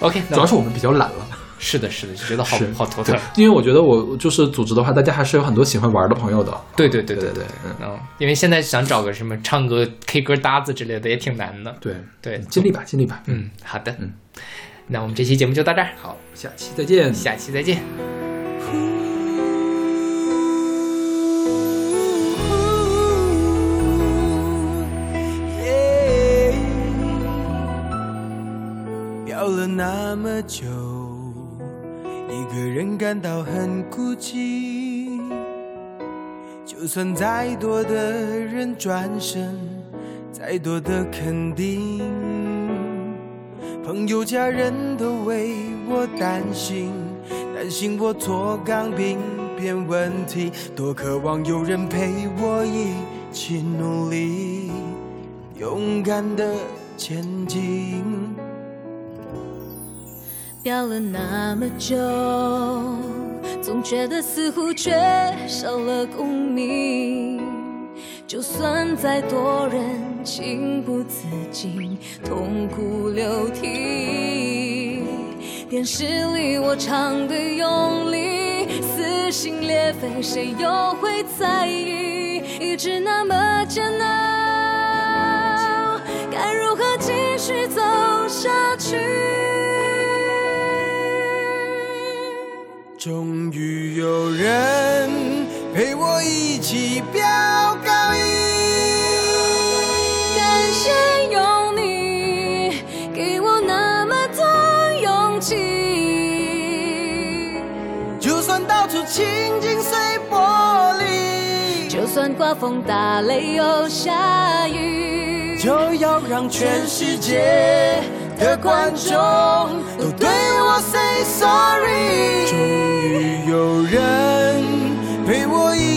，OK，主要是我们比较懒了。是的，是的，就觉得好好头疼。因为我觉得我就是组织的话，大家还是有很多喜欢玩的朋友的。对对对对对对，嗯，嗯，因为现在想找个什么唱歌 K 歌搭子之类的也挺难的。对对，尽力吧，尽力吧。嗯，好的，嗯，[laughs] 那我们这期节目就到这儿，好，下期再见。下期再见。漂了那么久，一个人感到很孤寂。就算再多的人转身，再多的肯定，朋友家人都为我担心，担心我脱杠病变问题，多渴望有人陪我一起努力，勇敢的前进。表了那么久，总觉得似乎缺少了共鸣。就算再多人情不自禁痛哭流涕，电视里我唱的用力，撕心裂肺，谁又会在意？一直那么艰难，刮风打雷又下雨，就要让全世界的观众都对我 say sorry。终于有人陪我一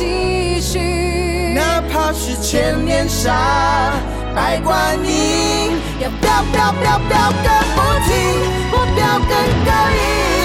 继续，哪怕是千年杀百观音，要飙飙飙飙个不停，我飙更高音。